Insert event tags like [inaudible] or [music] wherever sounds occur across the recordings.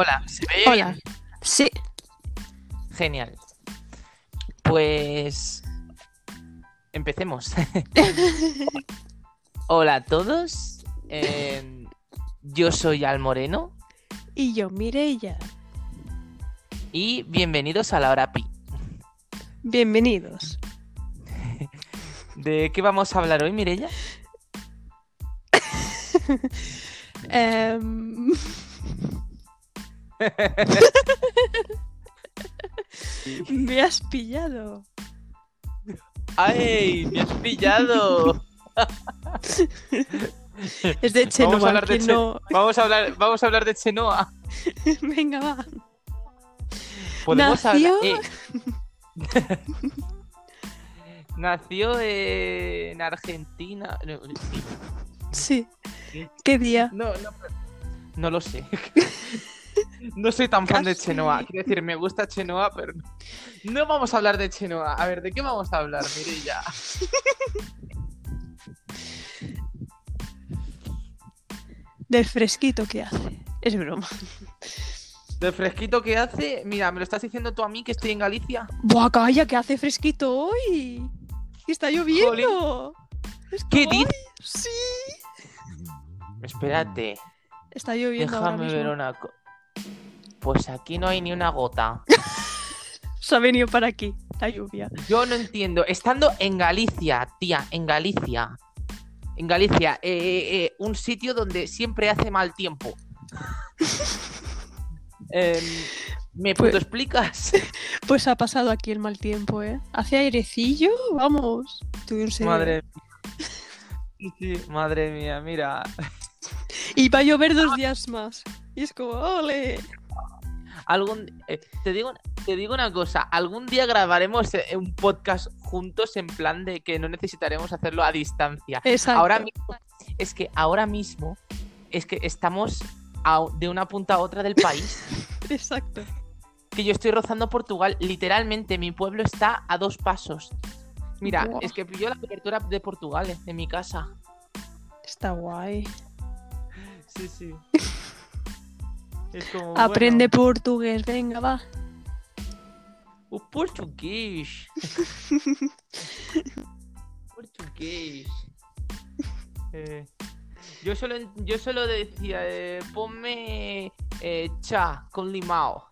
Hola, ¿se ve Hola. bien? Sí. Genial. Pues empecemos. [laughs] Hola a todos. eh, yo soy Al Moreno Y yo, Mireia. y bienvenidos a la hora pi. Bienvenidos. ¿De qué vamos a hablar hoy, Mirella? [laughs] Em, me has pillado. ¡Ay! ¡Me has pillado! Es de Vamos a Chenoa. hablar de ¿quién Che- no? Vamos a hablar, vamos a hablar de Chenoa. [laughs] Venga, va. Podemos Nació- eh. [laughs] Nació en Argentina. No, Sí. Sí. ¿Qué día? No, no, no lo sé. [laughs] No soy tan fan de. Chenoa. Quiero decir, me gusta Chenoa, pero no. vamos a hablar de Chenoa. A ver, ¿de qué vamos a hablar, Mirella? [laughs] Del fresquito que hace. Es broma. Del fresquito que hace. Mira, me lo estás diciendo tú a mí que estoy en Galicia. Buah, calla, que hace fresquito hoy. Y está lloviendo. Es ¿Qué como, dices? "Ay, Sí. Espérate, Está lloviendo ahora déjame mismo. ver una cosa. Pues aquí no hay ni una gota. [laughs] Se ha venido para aquí, la lluvia. Yo no entiendo. Estando en Galicia, tía, en Galicia. En Galicia, eh, eh, eh, un sitio donde siempre hace mal tiempo. [laughs] Em, ¿Me Pues- puto explicas? [laughs] Pues ha pasado aquí el mal tiempo, ¿eh? Hace airecillo, vamos. Tú. Madre sí, madre mía, mira. Y va a llover dos días más. Y es como, ole. Algún, eh, te, digo, te digo una cosa, algún día grabaremos eh, un podcast juntos en plan de que no necesitaremos hacerlo a distancia. Exacto. Ahora mismo, es que ahora mismo, es que estamos a- de una punta a otra del país. [laughs] Exacto. que yo estoy rozando Portugal. Literalmente, mi pueblo está a dos pasos. Mira, es que pilló la cobertura de Portugal, eh, de mi casa. Está guay. Sí, sí. [laughs] Es como. Aprende portugués, venga, va. o portugués. [laughs] portugués. Eh, yo solo, yo solo decía, eh, ponme eh, cha con limao.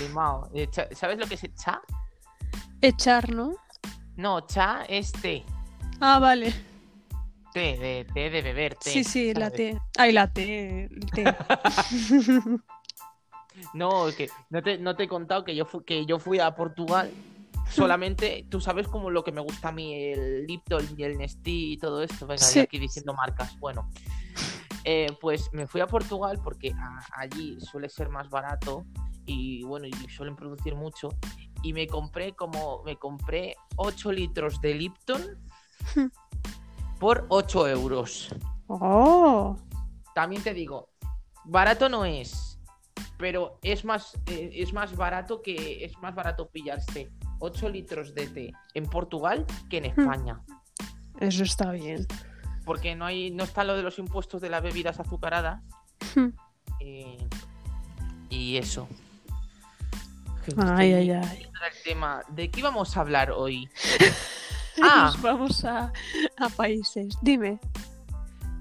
Limao. Eh, cha- ¿Sabes lo que es cha? Echar, ¿no? No, cha es té. Ah, vale. Té, de, té de beber, té. sí, sí, la ¿sabes? [laughs] T. Ay, la T. el té. [laughs] No, que no te, no te he contado que yo, fu- que yo fui a Portugal. Solamente, tú sabes como lo que me gusta a mí, el Lipton y el Nestí y todo esto. Venga, Sí. aquí diciendo marcas. Bueno, eh, pues me fui a Portugal porque a- allí suele ser más barato y bueno, y suelen producir mucho. Y me compré como, me compré 8 litros de Lipton por 8 euros. oh. También te digo, barato no es, pero es más, eh, es más barato que es más barato pillarse 8 litros de té en Portugal que en España, Eso está bien. porque no hay, no está lo de los impuestos de las bebidas azucaradas Hmm. eh, y eso. Ay, ay, ay. El tema, ¿de qué vamos a hablar hoy? [laughs] Ah. Nos vamos a, a países. Dime.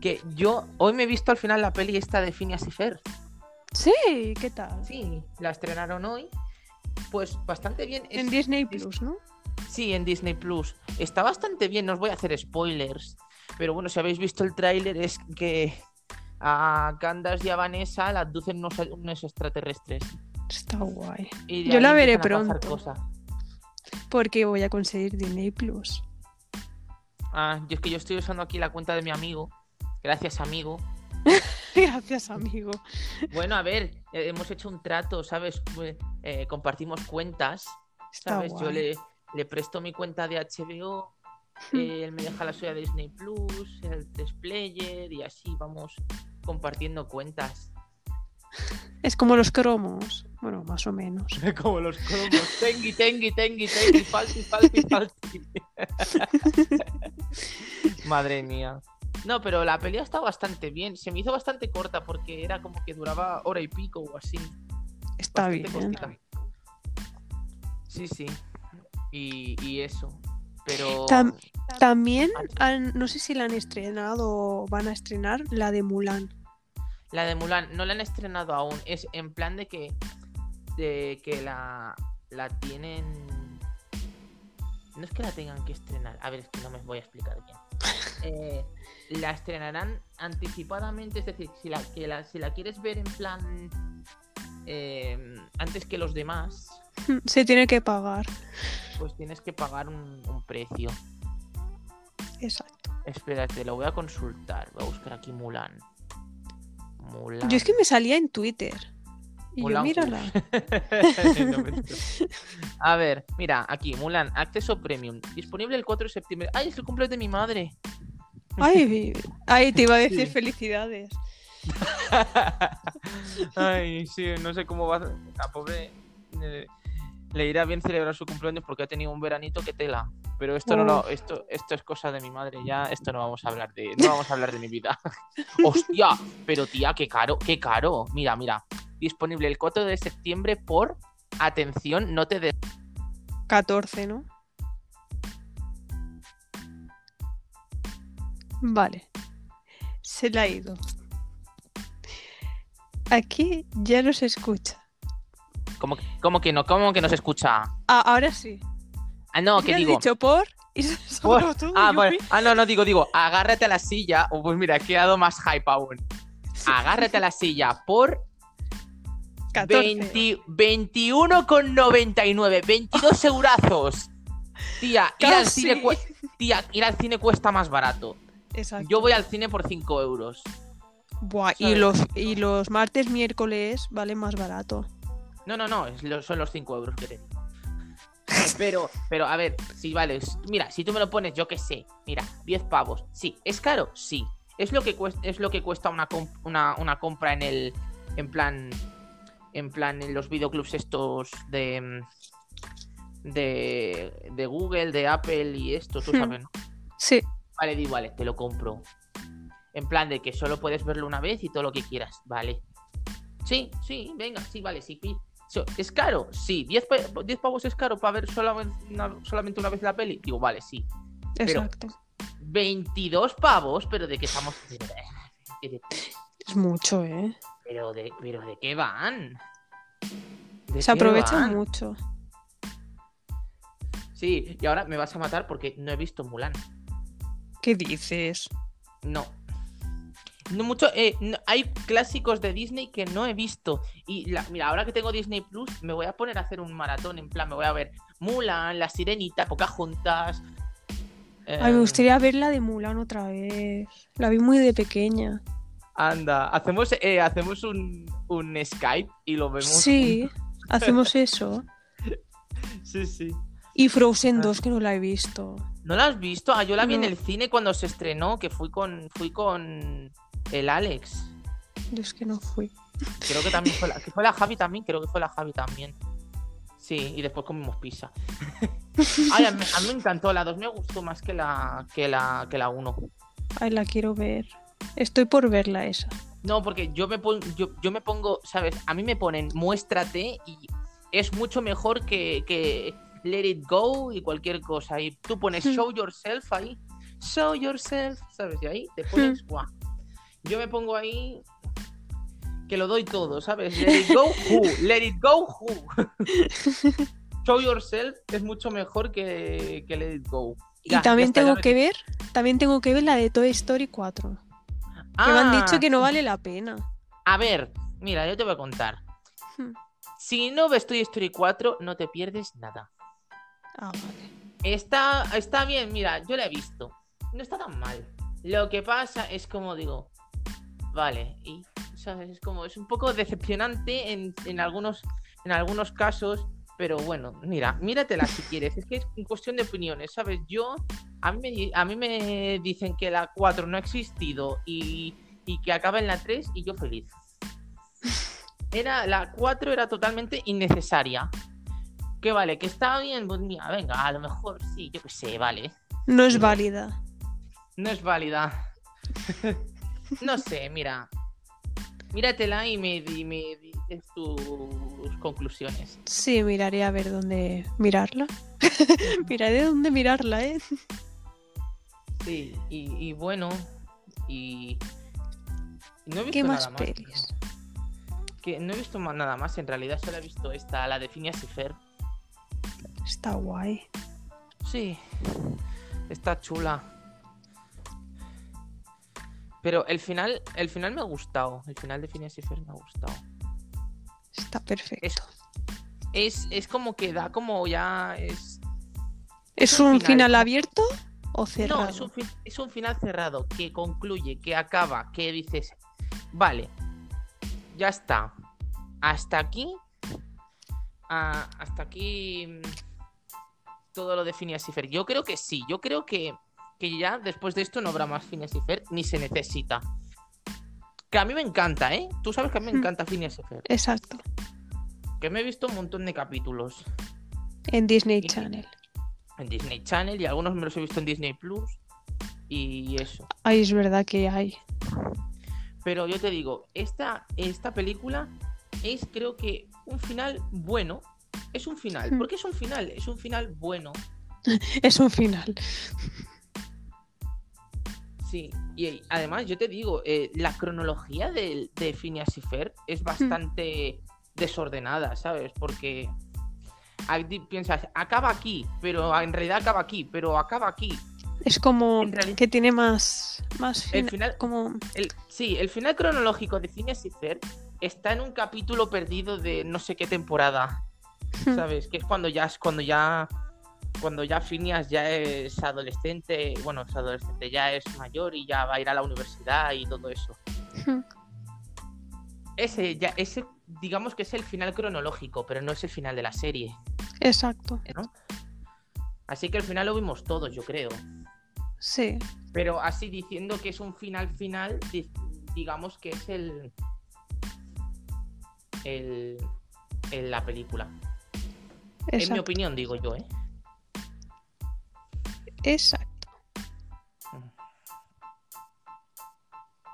Que yo hoy me he visto al final la peli esta de Phineas y Fer. Sí, ¿qué tal? Sí, la estrenaron hoy. Pues bastante bien. En Es- Disney Plus, ¿no? Sí, en Disney Plus. Está bastante bien, no os voy a hacer spoilers. Pero bueno, si habéis visto el tráiler es que a Candace y a Vanessa la abducen unos, unos extraterrestres. Está guay. Yo la veré pronto. Porque voy a conseguir Disney Plus. Ah, yo es que yo estoy usando aquí la cuenta de mi amigo. Gracias, amigo. [laughs] Gracias, amigo. Bueno, a ver, eh, hemos hecho un trato, ¿sabes? Eh, compartimos cuentas, ¿sabes? Yo le, le presto mi cuenta de HBO, [laughs] eh, él me deja la suya de Disney Plus, el Player y así vamos compartiendo cuentas. Es como los cromos. Bueno, más o menos. [laughs] Como los cromos. [laughs] Tengi, tengi, tengi, tengi, falti, falti, [laughs] falti. Madre mía. No, pero la pelea está bastante bien. Se me hizo bastante corta porque era como que duraba hora y pico o así. Está Bastante bien. cortita. Sí, sí. Y, y eso. Pero. Tam- También, han- no sé si la han estrenado o van a estrenar, la de Mulan. La de Mulan no la han estrenado aún. Es en plan de que. De que la. La tienen. No es que la tengan que estrenar. A ver, es que no me voy a explicar bien. [laughs] Eh, la estrenarán anticipadamente. Es decir, si la, que la, si la quieres ver en plan. eh, antes que los demás. [laughs] Se tiene que pagar. Pues tienes que pagar un, un precio. Exacto. Espérate, lo voy a consultar. Voy a buscar aquí Mulan. Mulan. Yo es que me salía en Twitter. Y yo, mírala. [laughs] A ver, mira, aquí, Mulan, acceso premium. Disponible el 4 de septiembre. ¡Ay, es el cumpleaños de mi madre! Ay, ay, te iba a [laughs] decir Sí. felicidades. [laughs] Ay, sí, no sé cómo va. A pobre. Le irá bien celebrar su cumpleaños porque ha tenido un veranito que tela. Pero esto no lo, esto, esto es cosa de mi madre, ya esto no vamos a hablar de. No vamos a hablar de mi vida. [laughs] ¡Hostia! Pero tía, qué caro, qué caro. Mira, mira. Disponible el 4 de septiembre por. Atención, no te des 14, ¿no? Vale. Se la ha ido. Aquí ya no se escucha. ¿Cómo, cómo que no? ¿Cómo que no se escucha? Ah, ahora sí. Ah, no, ¿Qué digo. dicho por? Y [laughs] Por- Ah, bueno. ah, no, no, digo, digo, agárrate a la silla. O pues mira, he quedado más hype aún. Agárrate a la silla por 14. 20 21,99. 22 eurazos. Tía, ir al, cine tía, ir al cine cuesta más barato. Exacto. Yo voy al cine por 5 euros. Buah, y los, y los martes, miércoles vale más barato. No, no, no, lo- son los 5 euros que te digo. [laughs] Pero, pero, a ver, si vale, mira, si tú me lo pones, yo qué sé, mira, 10 pavos. Sí, ¿es caro? Sí. Es lo que cuesta, es lo que cuesta una, una, una compra en el. En plan. En plan, en los videoclubs estos de. De. De Google, de Apple y esto, tú Hmm. sabes, ¿no? Sí, Vale, di, vale, te lo compro. En plan de que solo puedes verlo una vez y todo lo que quieras, vale. Sí, sí, venga, sí, vale, sí. ¿Es caro? Sí. ¿10, pa- 10 pavos es caro para ver solamente una, solamente una vez la peli? Digo, vale, sí. Pero- exacto. 22 pavos, pero de qué estamos. [laughs] Es mucho, ¿eh? pero de, pero de qué van? ¿De Se aprovechan mucho. Sí, y ahora me vas a matar porque no he visto Mulan. ¿Qué dices? No. No mucho, eh, no- hay clásicos de Disney que no he visto. Y la- mira, ahora que tengo Disney Plus, me voy a poner a hacer un maratón. En plan, me voy a ver Mulan, La Sirenita, Pocahontas. eh, Ay, me gustaría ver la de Mulan otra vez. La vi muy de pequeña. Anda, hacemos, eh, hacemos un, un Skype y lo vemos. Sí, hacemos [laughs] eso. Sí, sí. Y Frozen Ah. 2, que no la he visto. ¿No la has visto? Ah, yo la vi en el cine cuando se estrenó, que fui con, fui con el Alex. Yo es que no fui. Creo que también fue la, que fue la Javi también, creo que fue la Javi también. Sí, y después comimos pizza. [laughs] Ay, a, mí, a mí me encantó, la 2 me gustó más que la que la que la 1. Ay, la quiero ver. Estoy por verla esa. No, porque yo me pon- yo, yo me pongo, ¿sabes? A mí me ponen muéstrate y es mucho mejor que, que let it go y cualquier cosa. Y tú pones Hmm. show yourself ahí. Show yourself, ¿sabes? Y ahí te pones, guau. Yo me pongo ahí que lo doy todo, ¿sabes? Let it go, who. Let it go, who. [laughs] show yourself es mucho mejor que, que let it go. Y también está, tengo que ver, también tengo que ver la de Toy Story 4. Ah, Que me han dicho que no vale la pena. A ver, mira, yo te voy a contar. Hmm. Si no ves Toy Story 4, no te pierdes nada. Ah, vale. Está, está bien, mira, yo la he visto. No está tan mal. Lo que pasa es como digo, vale, y ¿sabes? es como, es un poco decepcionante en, en algunos, en algunos casos, pero bueno, mira, míratela si [laughs] quieres. Es que es cuestión de opiniones, ¿sabes? Yo, a mí me, a mí me dicen que la 4 no ha existido y, y que acaba en la 3 y yo feliz. Era, la 4 era totalmente innecesaria. Que vale, que estaba bien, pues mira, venga, a lo mejor sí, yo qué sé, vale. No es válida. No es válida. [laughs] no sé, mira. Míratela y me, y me dices tus conclusiones. Sí, miraré a ver dónde mirarla. [laughs] miraré dónde mirarla, ¿eh? Sí, y, y bueno, y... no he visto ¿Qué más nada más. pelis? Que no he visto más, nada más, en realidad solo he visto esta, la de Phineas y Fer. Está guay. Sí, está chula. Pero el final, el final me ha gustado. El final de Phineas y Fer me ha gustado. Está perfecto. Es, es, es como que da como ya es. ¿Es un un final. final abierto o cerrado? No, es un, es un final cerrado que concluye, que acaba, que dices, vale, ya está. Hasta aquí. ah, hasta aquí. mm, Todo lo de Phineas y Fer. Yo creo que sí. Yo creo que, que ya después de esto no habrá más Phineas y Fer, ni se necesita. Que a mí me encanta, ¿eh? Tú sabes que a mí me Hmm. encanta Phineas y Fer. Exacto. Que me he visto un montón de capítulos En Disney Y- Channel. en Disney Channel y algunos me los he visto en Disney Plus. Y eso. Ay, es verdad que hay. Pero yo te digo, esta, esta película es creo que un final bueno. Es un final. Hmm. ¿Por qué es un final? Es un final bueno. [laughs] Es un final. Sí. Y además yo te digo, eh, la cronología de, de Phineas y Fer es bastante desordenada, ¿sabes? Porque piensas, acaba aquí, pero en realidad acaba aquí, pero acaba aquí. Es como que tiene más. más El fina- final- Como. El, sí, el final cronológico de Phineas y Fer está en un capítulo perdido de no sé qué temporada. ¿sabes? Que es cuando ya es cuando ya cuando ya Phineas ya es adolescente, bueno, es adolescente, ya es mayor y ya va a ir a la universidad y todo eso. [laughs] Ese ya ese digamos que es el final cronológico, pero no es el final de la serie, Exacto. ¿no? Así que el final lo vimos todos, yo creo. Sí. Pero así diciendo que es un final final, di- digamos que es el el, el- la película. En mi Exacto. opinión, digo yo, ¿eh? Exacto.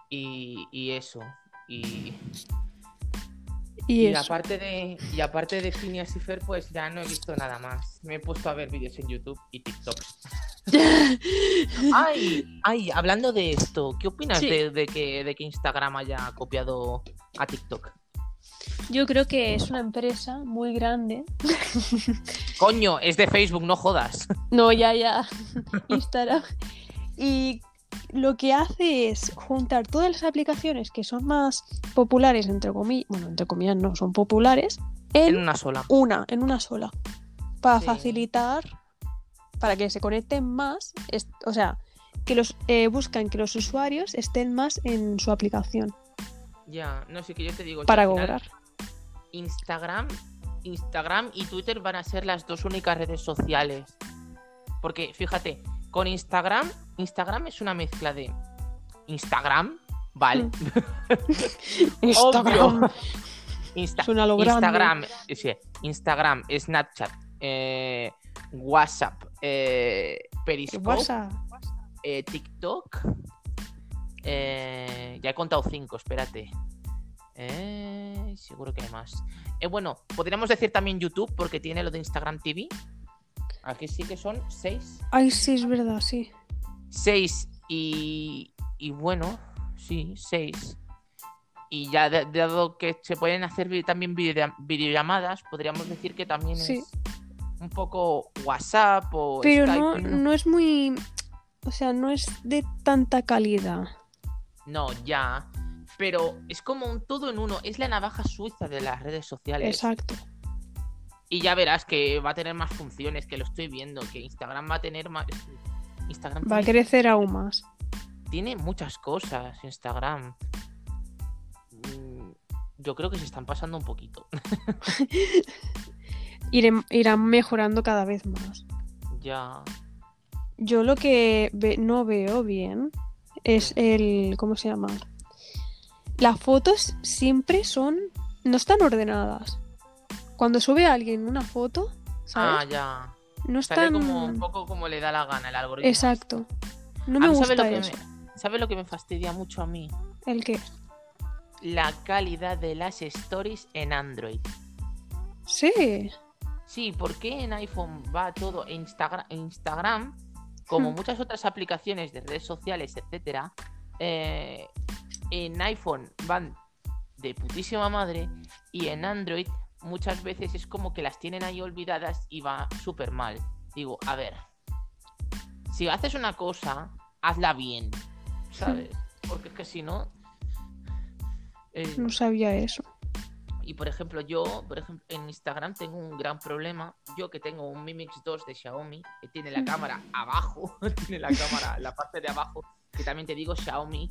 Y, y eso. Y, Y, y eso. aparte de y aparte de Phineas y Fer, pues ya no he visto nada más. Me he puesto a ver vídeos en YouTube y TikTok. [laughs] Ay, ay, hablando de esto, ¿qué opinas Sí. de, de que, de que Instagram haya copiado a TikTok? Yo creo que es una empresa muy grande. [laughs] Coño, es de Facebook, no jodas. No, ya, ya. [laughs] Instagram. Y lo que hace es juntar todas las aplicaciones que son más populares, entre comillas, bueno, entre comillas no, son populares, En en una sola. una, en una sola. Para Sí. facilitar, para que se conecten más, o sea, que los eh, buscan que los usuarios estén más en su aplicación Ya, no sé, que yo te digo. para cobrar. Instagram, Instagram y Twitter van a ser las dos únicas redes sociales. Porque fíjate, con Instagram, Instagram es una mezcla de Instagram, ¿vale? [laughs] Instagram. Insta- Suena lo. Instagram, eh, sí, Instagram, Snapchat, eh, WhatsApp, eh, Periscope, WhatsApp. eh, TikTok. Eh, ya he contado cinco, espérate. Eh, seguro que hay más. Eh, bueno, podríamos decir también YouTube porque tiene lo de Instagram TV. Aquí sí que son seis. Ay, sí, es verdad, sí. Seis y, y bueno, sí, seis. Y ya de- dado que se pueden hacer también video- videollamadas, podríamos decir que también Sí. es un poco WhatsApp o Pero Skype. no, ¿no? no es muy. O sea, no es de tanta calidad. No, ya. Pero es como un todo en uno. Es la navaja suiza de las redes sociales. Exacto. Y ya verás que va a tener más funciones, que lo estoy viendo, que Instagram va a tener más. Instagram Va a crecer aún más. tiene muchas cosas, Instagram. Mm, Yo creo que se están pasando un poquito. [laughs] Irán mejorando cada vez más. ya. Yo lo que no veo bien es el. ¿Cómo se llama? Las fotos siempre son. No están ordenadas. Cuando sube alguien una foto, Ah, ya. no están. como un poco como le da la gana el algoritmo. Exacto. No me A mí, ¿sabes gusta lo que eso. me- ¿Sabes lo que me fastidia mucho a mí? ¿El qué? La calidad de las stories en Android. Sí. Sí, porque en iPhone va todo Instagram, Instagram como Hmm. muchas otras aplicaciones de redes sociales, etcétera, eh, en iPhone van de putísima madre y en Android muchas veces es como que las tienen ahí olvidadas y va súper mal. Digo, a ver, si haces una cosa, hazla bien, ¿sabes? Porque es que si no... eh, No sabía eso. Y por ejemplo, yo, por ejemplo, en Instagram tengo un gran problema. Yo que tengo un Mi Mix 2 de Xiaomi, que tiene la cámara abajo, [laughs] tiene la cámara, la parte de abajo, que también te digo Xiaomi.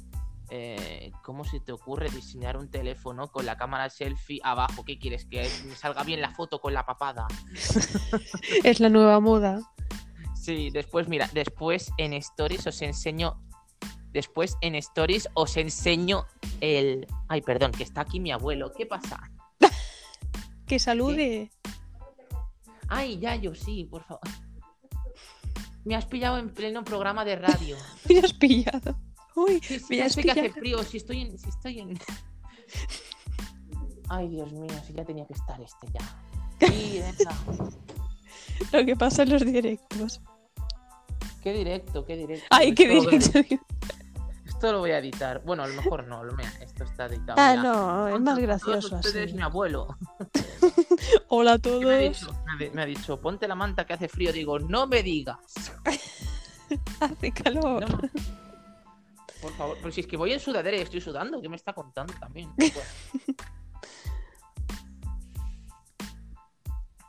eh, ¿Cómo se te ocurre diseñar un teléfono con la cámara selfie abajo? ¿Qué quieres? ¿Que salga bien la foto con la papada? [laughs] Es la nueva moda. Sí, después, mira, después en Stories os enseño. Después en Stories os enseño el. Ay, perdón, que está aquí mi abuelo. ¿Qué pasa? Que salude. Ay, ya, yo sí, por favor. Me has pillado en pleno programa de radio. [laughs] Me has pillado. Uy, Sí, sí, me has que hace frío, si estoy en. Si estoy en... [laughs] Ay, Dios mío, si ya tenía que estar este ya. Sí. [laughs] Lo que pasa en los directos. Qué directo, qué directo. Ay, qué directo. Esto lo voy a editar. Bueno, a lo mejor no, lo mira, esto está editado. Ah, no, es más gracioso así. mi abuelo. [laughs] Hola a ¿Qué me ha, todos. dicho? Me, ha, me ha dicho, ponte la manta que hace frío. Digo, no me digas. [laughs] Hace calor. No. Por favor, pero si es que voy en sudadera y estoy sudando, ¿qué me está contando también? [laughs] Bueno.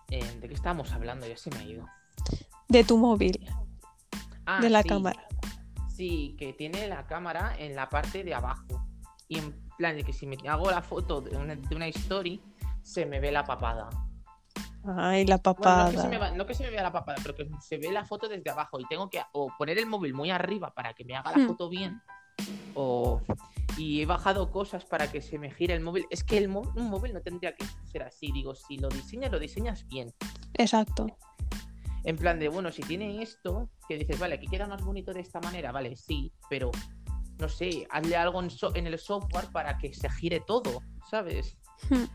Eh, ¿De qué estábamos hablando? Ya se me ha ido. De tu móvil, Ah, de la sí. cámara. Sí, que tiene la cámara en la parte de abajo. Y en plan de que si me hago la foto de una, de una story, se me ve la papada. Ay, la Bueno, papada. no, que se me va- no que se me vea la papada, pero que se ve la foto desde abajo. Y tengo que o poner el móvil muy arriba para que me haga la Hmm. foto bien. O. Y he bajado cosas para que se me gire el móvil. Es que el un móvil no tendría que ser así. Digo, si lo diseñas, lo diseñas bien. Exacto. En plan de, bueno, si tiene esto, que dices, vale, aquí queda más bonito de esta manera, vale, sí, pero no sé, hazle algo en, so- en el software para que se gire todo, ¿sabes? [laughs]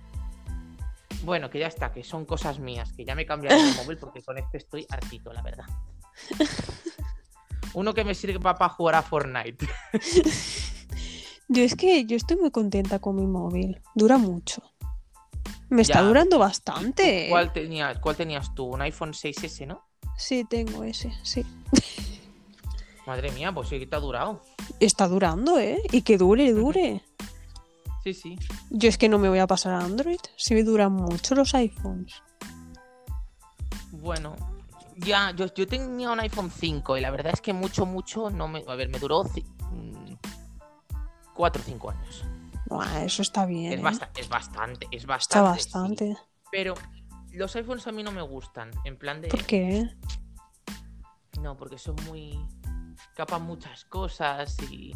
Bueno, que ya está, que son cosas mías, que ya me cambiaré de móvil porque con este estoy hartito, la verdad. Uno que me sirve para jugar a Fortnite. [laughs] Yo es que yo estoy muy contenta con mi móvil. Dura mucho. Me está durando bastante. ¿Cuál tenías, ¿Cuál tenías tú? Un iPhone 6S, ¿no? Sí, tengo ese, sí. Madre mía, pues sí que te ha durado. Está durando, ¿eh? Y que dure, dure. [laughs] Sí, sí. Yo es que no me voy a pasar a Android. Si me duran mucho los iPhones. Bueno, ya, yo, yo tenía un iPhone 5 y la verdad es que mucho, mucho no me. A ver, me duró 4 o 5 años. Buah, eso está bien. Es, ¿eh? es bastante, es bastante. Está sí. bastante. Pero los iPhones a mí no me gustan. En plan de. ¿Por qué? No, porque son muy. capan muchas cosas y.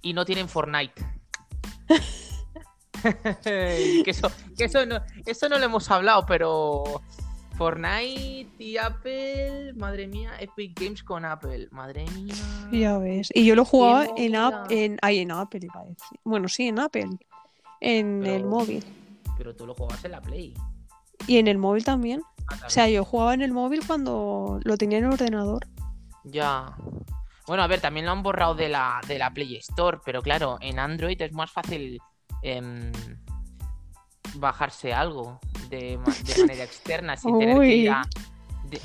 y no tienen Fortnite. [laughs] [laughs] que eso, que eso no, eso no lo hemos hablado, pero. Fortnite y Apple, madre mía, Epic Games con Apple, madre mía. Ya ves. Y yo lo jugaba en. App, en. Ay, en Apple iba a decir. Bueno, sí, en Apple. En Pero- el móvil. Pero tú lo jugabas en la Play. Y en el móvil también. Ah, O sea, también. yo jugaba en el móvil cuando lo tenía en el ordenador. Ya. Bueno, a ver, también lo han borrado de la, de la Play Store, pero claro, en Android es más fácil em, bajarse algo de, ma- de manera externa sin tener que ir a. De,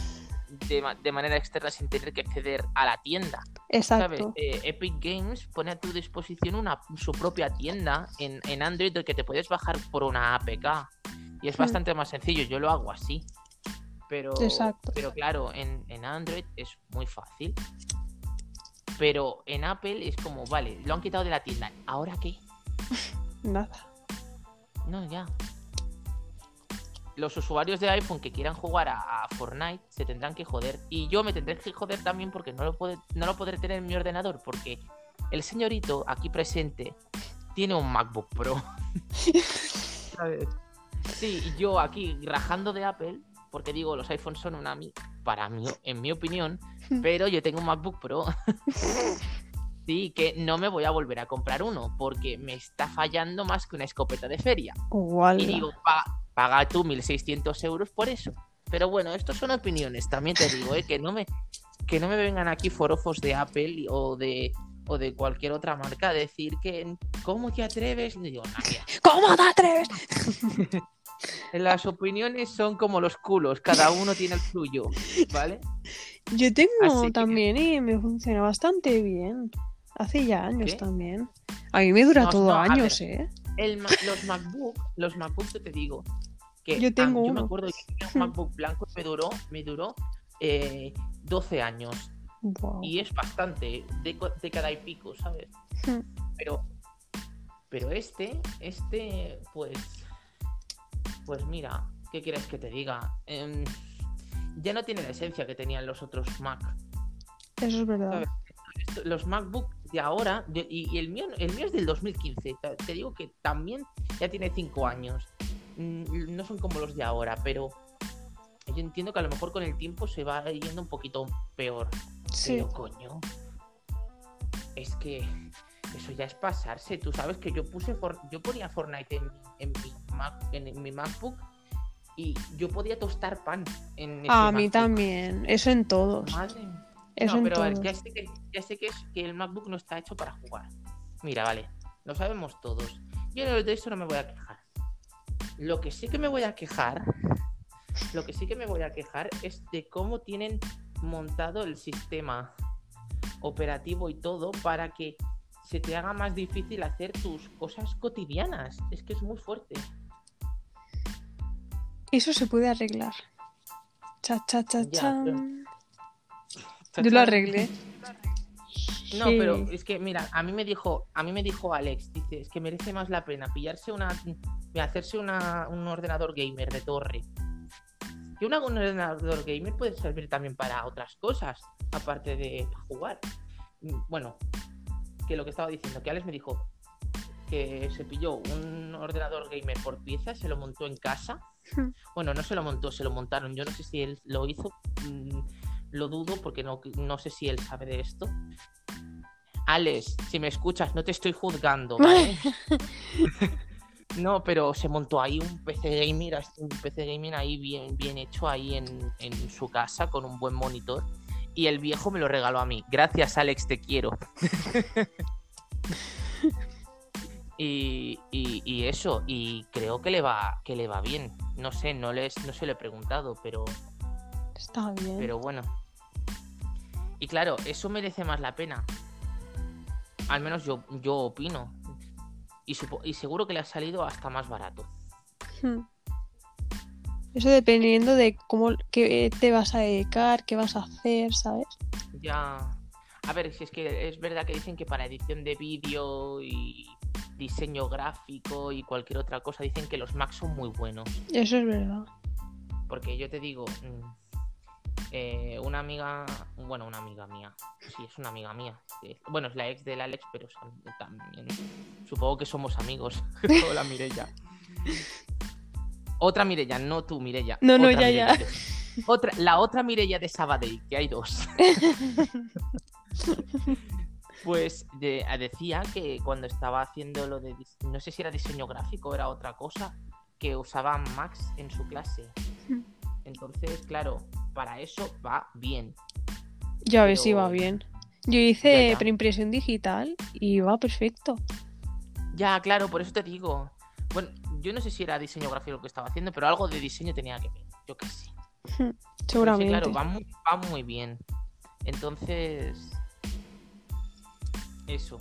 de ma- de manera externa sin tener que acceder a la tienda. ¿Sabes? Exacto. Eh, Epic Games pone a tu disposición una, su propia tienda en, en Android que te puedes bajar por una APK. Y es Hmm. bastante más sencillo. Yo lo hago así. Pero, Exacto. pero claro, en, en Android es muy fácil. Pero en Apple es como, vale, lo han quitado de la tienda. ¿Ahora qué? [laughs] Nada. No, ya. Los usuarios de iPhone que quieran jugar a, a Fortnite se tendrán que joder. Y yo me tendré que joder también porque no lo, puede- no lo podré tener en mi ordenador. Porque el señorito aquí presente tiene un MacBook Pro. ¿Sabes? [laughs] Sí, y yo aquí rajando de Apple. Porque digo, los iPhones son una para mí, en mi opinión. [laughs] Pero yo tengo un MacBook Pro. [laughs] Sí, que no me voy a volver a comprar uno porque me está fallando más que una escopeta de feria. Y digo, paga, paga tú 1.600 euros por eso. Pero bueno, estos son opiniones, también te digo, ¿eh? que, no me, que no me vengan aquí forofos de Apple o de, o de cualquier otra marca a decir que ¿cómo te atreves? Y digo, "Nah, [laughs] mira, ¿Cómo te atreves? [laughs] las opiniones son como los culos, cada uno tiene el suyo, ¿vale? Yo tengo Así que- también y me funciona bastante bien. Hace ya años ¿Qué? también. A mí me dura No, todo no, años, ¿eh? El los MacBook, los te digo que Yo tengo ah, yo uno. me acuerdo que tenía un MacBook blanco me duró, me duró eh, 12 años y es bastante, de, década y pico, ¿sabes? Hmm. Pero, pero este, este, pues, pues mira, ¿qué quieres que te diga? Em, ya no tiene la esencia que tenían los otros Mac. Eso es verdad. Los MacBook de ahora, de- y, y el mío, el mío es del 2015. Te, digo que también ya tiene 5 años. Mm, No son como los de ahora, pero yo entiendo que a lo mejor con el tiempo se va yendo un poquito peor. Sí. Pero coño, es que eso ya es pasarse. Tú sabes que yo puse For- yo ponía Fortnite en, en mi Mac- en mi MacBook y yo podía tostar pan en ese A mí MacBook. también. Eso en todos. Madre mía. No, pero a ver, ya sé, que, ya sé que, es, que el MacBook no está hecho para jugar. Mira, vale, lo sabemos todos. Yo de eso no me voy a quejar. Lo que sí que me voy a quejar, lo que sí que me voy a quejar es de cómo tienen montado el sistema operativo y todo para que se te haga más difícil hacer tus cosas cotidianas. Es que es muy fuerte. Eso se puede arreglar. Cha, cha, cha, Ya, chan. Yo lo arreglé. No, Sí. pero es que mira, a mí me dijo, a mí me dijo Alex, dice, es que merece más la pena pillarse una, hacerse una, un ordenador gamer de torre. Y una- un ordenador gamer puede servir también para otras cosas, aparte de jugar. Bueno, que lo que estaba diciendo, que Alex me dijo que se pilló un ordenador gamer por pieza, se lo montó en casa. Hmm. Bueno, no se lo montó, se lo montaron. Yo no sé si él lo hizo, mm, lo dudo porque no, no sé si él sabe de esto. Alex, si me escuchas, no te estoy juzgando, ¿vale? [laughs] no, pero se montó ahí un PC gamer, un PC gamer ahí bien, bien hecho ahí en, en su casa con un buen monitor. Y el viejo me lo regaló a mí. Gracias, Alex, te quiero. [laughs] y, y- y eso, y creo que le va, que le va bien. No sé, no les, no se lo he preguntado, pero Está bien. pero bueno. Y claro, eso merece más la pena. Al menos yo, yo opino. Y, supo- y seguro que le ha salido hasta más barato. Hmm. Eso dependiendo de cómo qué te vas a dedicar, qué vas a hacer, ¿sabes? Ya. A ver, si es que es verdad que dicen que para edición de vídeo y diseño gráfico y cualquier otra cosa, dicen que los Macs son muy buenos. Eso es verdad. Porque yo te digo, mm, eh, una amiga, bueno, una amiga mía, sí, es una amiga mía. Bueno, es la ex del Alex, pero también supongo que somos amigos. [laughs] Hola, Mirella. Otra Mirella, no tú, Mirella. No, no, otra ya, ya. Mireia Otra, la otra Mirella de Sabadell, que hay dos. [laughs] Pues de- decía que cuando estaba haciendo lo de, no sé si era diseño gráfico o era otra cosa, que usaba Max en su clase. Hmm. Entonces, claro, para eso va bien. Ya ves si va bien. Yo hice Ya, ya. preimpresión digital y va perfecto. Ya, claro, por eso te digo. Bueno, yo no sé si era diseño gráfico lo que estaba haciendo, pero algo de diseño tenía que ver. Yo qué sé. Sí, Seguramente. claro, va muy, va muy bien. Entonces. Eso.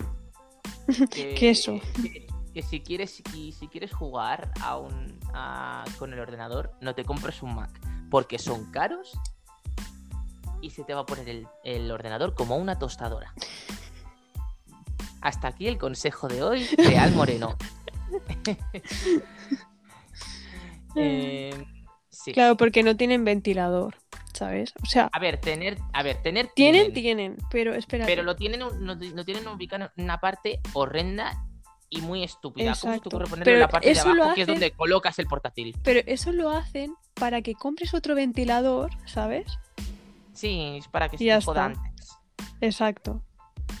[laughs] Que, ¿Qué eso? Que, que si quieres y si quieres jugar a un, a- con el ordenador, no te compres un Mac. Porque son caros y se te va a poner el, el ordenador como una tostadora. Hasta aquí el consejo de hoy de Al Moreno. [laughs] Eh, sí. Claro, porque no tienen ventilador, ¿sabes? O sea, A ver, tener, a ver, tener tienen, tienen, pero espera. pero lo tienen, lo, lo tienen ubicado en una parte horrenda y muy estúpida. ¿Cómo se te Exacto. ocurre ponerlo Pero en la parte de abajo, que es donde colocas el portátil? Pero eso lo hacen para que compres otro ventilador, ¿sabes? Sí, es para que Y se joda está. antes. Exacto.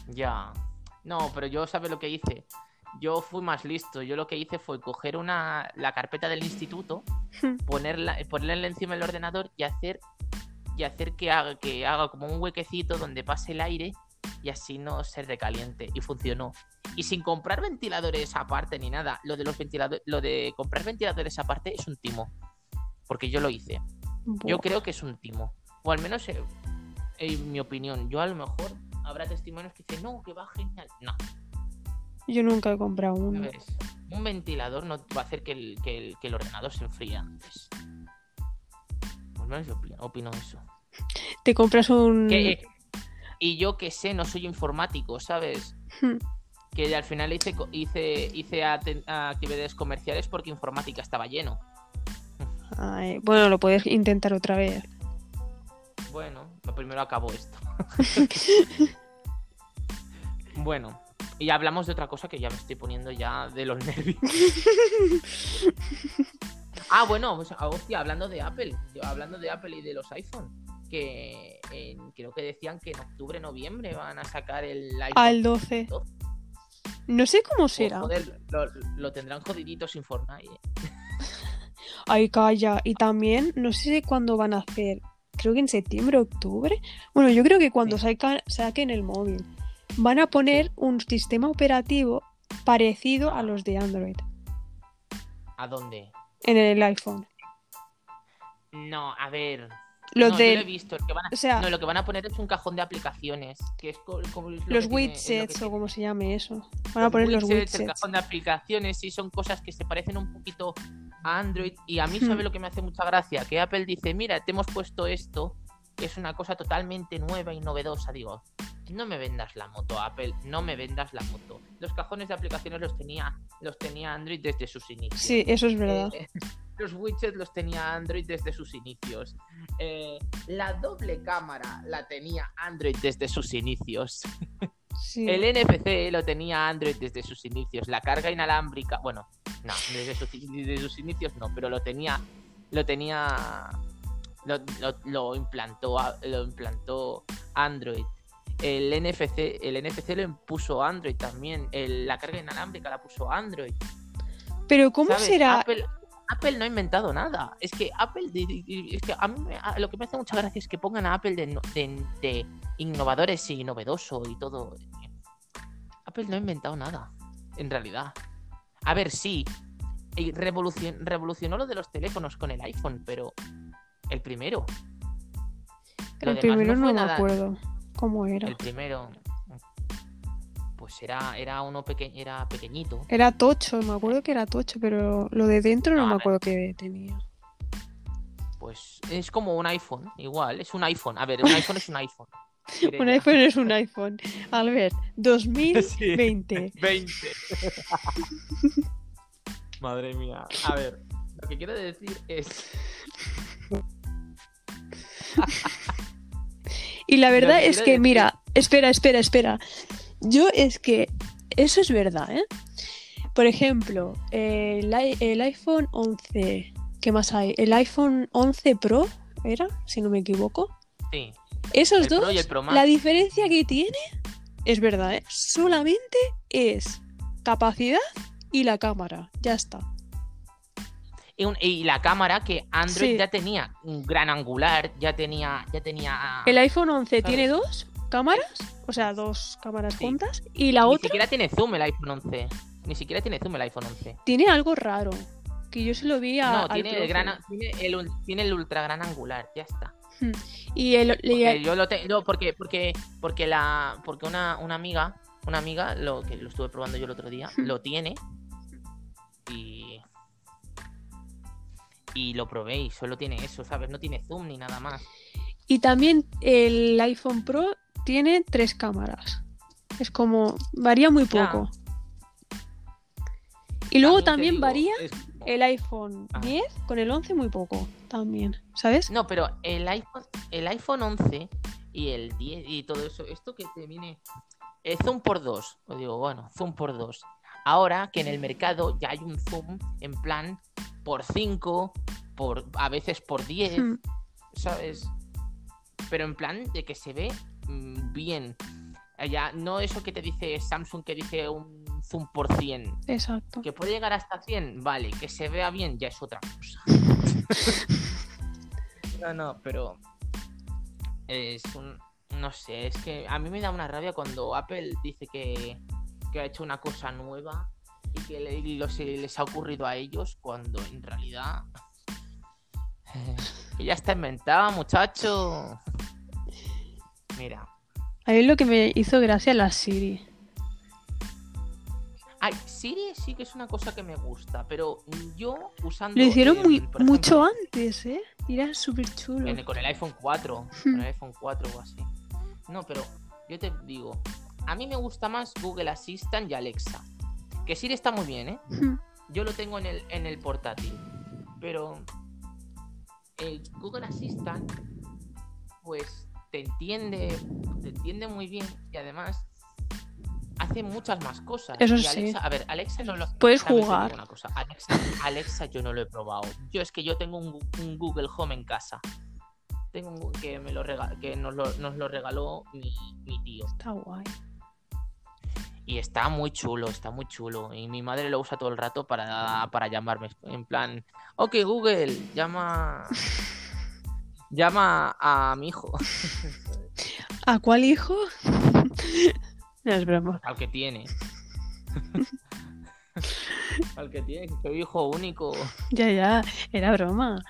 Ya. No, pero yo, ¿sabes lo que hice? Yo fui más listo. Yo lo que hice fue coger una, la carpeta del instituto, ponerla, ponerla encima del ordenador y hacer, y hacer que, haga, que haga como un huequecito donde pase el aire y así no se recaliente. Y funcionó. Y sin comprar ventiladores aparte ni nada. Lo de los ventiladores, lo de comprar ventiladores aparte es un timo. Porque yo lo hice. Yo creo que es un timo. O al menos eh, en mi opinión. Yo a lo mejor habrá testimonios que dicen, no, que va genial. No, Yo nunca he comprado uno. ver, un ventilador no va a hacer que el, que el, que el ordenador se enfríe antes. Al menos yo opino, opino eso. Te compras un. Que- y yo que sé, no soy informático, ¿sabes? Hmm. Que al final hice, hice, hice actividades comerciales porque informática estaba lleno. Ay, bueno, lo puedes intentar otra vez. Bueno, lo primero acabó esto. [laughs] bueno, y hablamos de otra cosa que ya me estoy poniendo ya de los nervios. [laughs] ah, bueno, pues, ah, hostia, hablando de Apple, hablando de Apple y de los iPhone, que en- creo que decían que en octubre, noviembre van a sacar el iPhone. Al 12. No sé cómo Oh, será. joder, lo, lo tendrán jodidito sin Fortnite. eh. [laughs] Ay, calla. Y también, no sé cuándo van a hacer. Creo que en septiembre, octubre. Bueno, yo creo que cuando Sí. saca- saquen el móvil, van a poner un sistema operativo parecido a los de Android ¿A dónde? en el iPhone. No, a ver. Los no, yo lo he de visto. el que van a- o sea- no, lo que van a poner es un cajón de aplicaciones. Que es co- como lo los que tiene- es lo que widgets o como se llame eso. Van a poner los widgets, el widgets. cajón de aplicaciones, sí, son cosas que se parecen un poquito a Android. Y a mí, Hmm. ¿sabe lo que me hace mucha gracia? Que Apple dice, mira, te hemos puesto esto, es una cosa totalmente nueva y novedosa. Digo, no me vendas la moto, Apple, no me vendas la moto. Los cajones de aplicaciones los tenía, los tenía Android desde sus inicios. Sí, eso es verdad. Eh, los widgets los tenía Android desde sus inicios. Eh, la doble cámara la tenía Android desde sus inicios. Sí. El NFC lo tenía Android desde sus inicios. La carga inalámbrica, bueno, no, desde sus, desde sus inicios no, pero lo tenía, lo tenía, lo, lo- lo implantó, lo implantó Android. El NFC, el NFC lo impuso Android también. El- la carga inalámbrica la puso Android. Pero ¿cómo ¿sabes? será? Apple, Apple no ha inventado nada. Es que Apple, es que a mí me- a- lo que me hace mucha gracia es que pongan a Apple de, no- de- de innovadores y novedoso y todo. Apple no ha inventado nada, en realidad. A ver, sí, revolucion- revolucionó lo de los teléfonos con el iPhone, pero el primero. Lo El primero no me nada- acuerdo cómo era. El primero, pues era, era uno peque- era pequeñito. Era tocho, me acuerdo que era tocho, pero lo de dentro no, me acuerdo que tenía. Pues es como un iPhone, igual, es un iPhone. A ver, un iPhone es un iPhone. [laughs] Un iPhone es un iPhone. Albert, [laughs] 2020. 20. [laughs] Madre mía. A ver, lo que quiero decir es. Y la verdad es que, mira, espera, espera, espera. Yo es que eso es verdad, ¿eh? Por ejemplo, el, iPhone 11, ¿qué más hay? El iPhone 11 Pro, ¿era? Si no me equivoco. Sí. Esos El dos, Pro la diferencia que tiene, es verdad, ¿eh? Solamente es capacidad y la cámara. Ya está. Y, un- y la cámara que Android Sí. ya tenía un gran angular, ya tenía. Ya tenía. El iPhone 11 ¿sabes? tiene dos cámaras, o sea, dos cámaras Sí. juntas, y la Ni otra siquiera tiene zoom el iPhone 11. Ni siquiera tiene zoom el iPhone 11. tiene algo raro. Que yo se lo vi a. No, tiene el, gran, tiene, el, tiene el ultra gran angular, ya está. Y el, y Porque el- yo lo tengo, porque, porque, porque la, porque una, una amiga, una amiga, lo que lo estuve probando yo el otro día, Hmm. lo tiene y y lo probé y solo tiene eso, ¿sabes? No tiene zoom ni nada más. y también el iPhone Pro tiene tres cámaras. Es como. varía muy Ya. poco. Y luego también digo, varía es- el iPhone Ah. 10 con el 11 muy poco. También. ¿Sabes? No, pero el iPhone, el iPhone 11 y el 10 y todo eso, esto que te viene el zoom por 2, os digo, bueno, zoom por 2. Ahora que en el mercado ya hay un zoom en plan por 5, por a veces por 10, Hmm. ¿sabes? Pero en plan de que se ve mm, bien. Ya, no eso que te dice Samsung que dice un zoom por 100. Exacto. Que puede llegar hasta 100, vale. Que se vea bien, ya es otra cosa. [laughs] no, no, pero es un... No sé, es que a mí me da una rabia cuando Apple dice que, que ha hecho una cosa nueva y que le- les ha ocurrido a ellos cuando en realidad... que ya está inventada, muchacho. Mira. A mí lo que me hizo gracia la Siri. Ay, Siri sí que es una cosa que me gusta, pero yo usando... Lo hicieron eh, muy, mucho antes, ¿eh? Era súper chulo. con el iPhone 4, con el iPhone 4 o así. No, pero yo te digo, a mí me gusta más Google Assistant y Alexa. Que Siri está muy bien, ¿eh? Yo lo tengo en el, en el portátil. Pero el Google Assistant, pues te entiende, te entiende muy bien y además hace muchas más cosas. Eso Y sí. Alexa- A ver, Alexa no lo. Puedes jugar. una cosa, Alexa, Alexa yo no lo he probado. Yo es que yo tengo un, Google Home en casa. Tengo un, que me lo rega- que nos lo, nos lo regaló mi, mi tío. Está guay. Y está muy chulo, está muy chulo. Y mi madre lo usa todo el rato para, para llamarme. En plan, ok, Google, llama. Llama a mi hijo. ¿A cuál hijo? no es broma. Al que tiene. [laughs] Al que tiene, que soy hijo único. Ya, ya, era broma.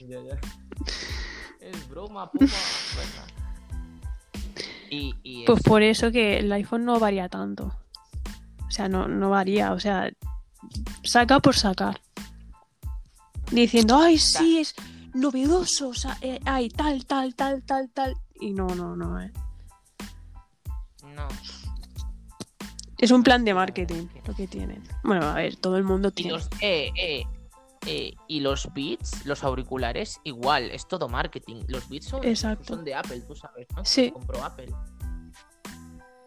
Ya, ya. [laughs] Es broma, puma. Bueno. Y, y Pues por eso que el iPhone no varía tanto. O sea, no, no varía. O sea, saca por sacar. Diciendo, ay, sí, es novedoso. O sea, eh, hay tal, tal, tal, tal, tal. Y no, no, no. eh. no. Es un plan de marketing lo que tienen. Bueno, a ver, todo el mundo tiene. los, eh, eh, eh, y los beats, los auriculares, igual, es todo marketing. Los beats son, de Apple, tú sabes, ¿no? Sí. Compró Apple.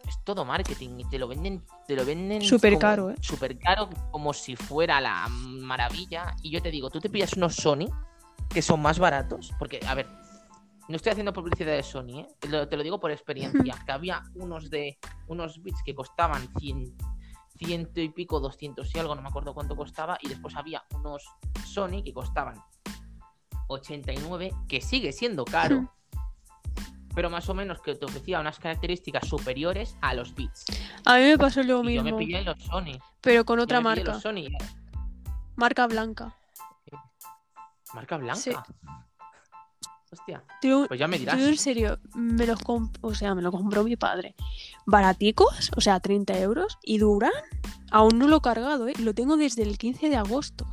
Es todo marketing y te lo venden, te lo venden Súper caro, ¿eh? Súper caro, como si fuera la maravilla. Y yo te digo, tú te pillas unos Sony que son más baratos, porque, a ver, no estoy haciendo publicidad de Sony, ¿eh? Te lo, te lo digo por experiencia, que había unos de unos bits que costaban 100, ciento y pico, 200 y algo, no me acuerdo cuánto costaba, y después había unos Sony que costaban 89, que sigue siendo caro, pero más o menos que te ofrecía unas características superiores a los bits. A mí me pasó lo Y yo mismo, me pillé los Sony. pero con yo otra marca. los Sony. Marca blanca. Marca blanca. Sí. Hostia, Yo, pues ya me dirás. en serio, me los o sea, me lo compró mi padre. Baraticos, o sea, 30 euros, y duran. Aún no lo he cargado, ¿eh? Lo tengo desde el 15 de agosto.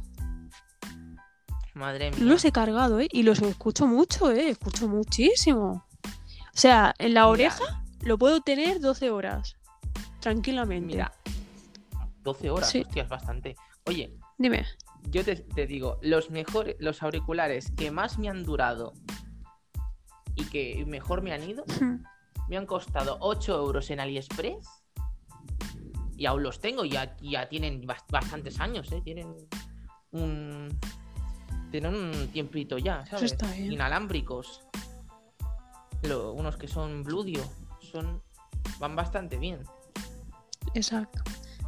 Madre mía. Los he cargado, ¿eh? Y los escucho mucho, ¿eh? Escucho muchísimo. O sea, en la Mira, oreja lo puedo tener 12 horas. Tranquilamente. Mira, 12 horas, Sí. hostia, es bastante. Oye, Dime. yo te, te digo, los mejores, los auriculares que más me han durado y que mejor me han ido, me han costado 8 euros en AliExpress. Y aún los tengo, ya, ya tienen bas- bastantes años, ¿eh? Tienen un. Tienen un tiempito ya, ¿sabes? Inalámbricos. Lo- unos que son Bludio. Son. Van bastante bien. Exacto.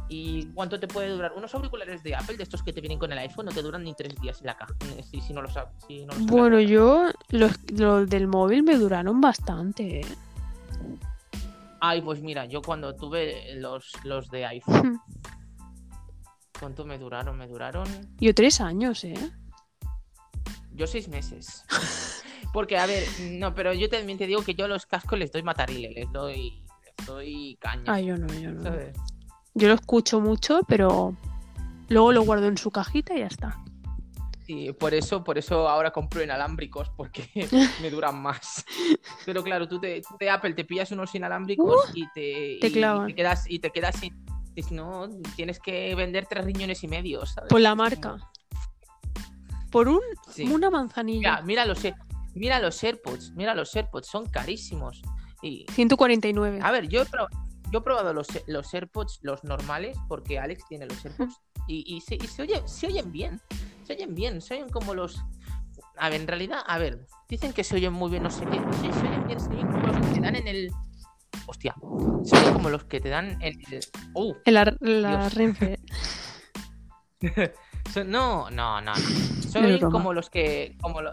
¿Y cuánto te puede durar? Unos auriculares de Apple, de estos que te vienen con el iPhone, no te duran ni tres días en la caja. Si, si no los ha- si no los sacas Bueno, yo los, los del móvil me duraron bastante, ¿eh? Ay, pues mira, yo cuando tuve los, los de iPhone, [laughs] ¿cuánto me duraron? Me duraron Yo tres años, ¿eh? yo seis meses. [laughs] Porque, a ver, no, pero yo también te digo que yo a los cascos les doy matarile, les doy, les doy caña. Ah, yo no, yo no. ¿sabes? Yo lo escucho mucho, pero luego lo guardo en su cajita y ya está. Y por eso, por eso ahora compro inalámbricos, porque [laughs] me duran más. Pero claro, tú, te, tú de Apple te pillas unos inalámbricos y te, te y te quedas y te quedas sin. no, tienes que vender tres riñones y medio, ¿sabes? Por la marca. Por un, Sí. una Mira, manzanilla. mira los, Air- mira los AirPods, mira los AirPods, son carísimos. Y, 149. a ver, yo he, pro- yo he probado los, los AirPods, los normales, porque Alex tiene los AirPods, y, y se, y se, oye- se oyen bien, se oyen bien, se oyen como los... A ver, en realidad, a ver, dicen que se oyen muy bien, no sé qué, sí, se oyen bien, se oyen como los que te dan en el, Hostia. Se oyen como los que te dan el. el- ¡Uh! El ar- la. Renfe. [laughs] [laughs] Son- No, no, no. broma. como los que. Como lo-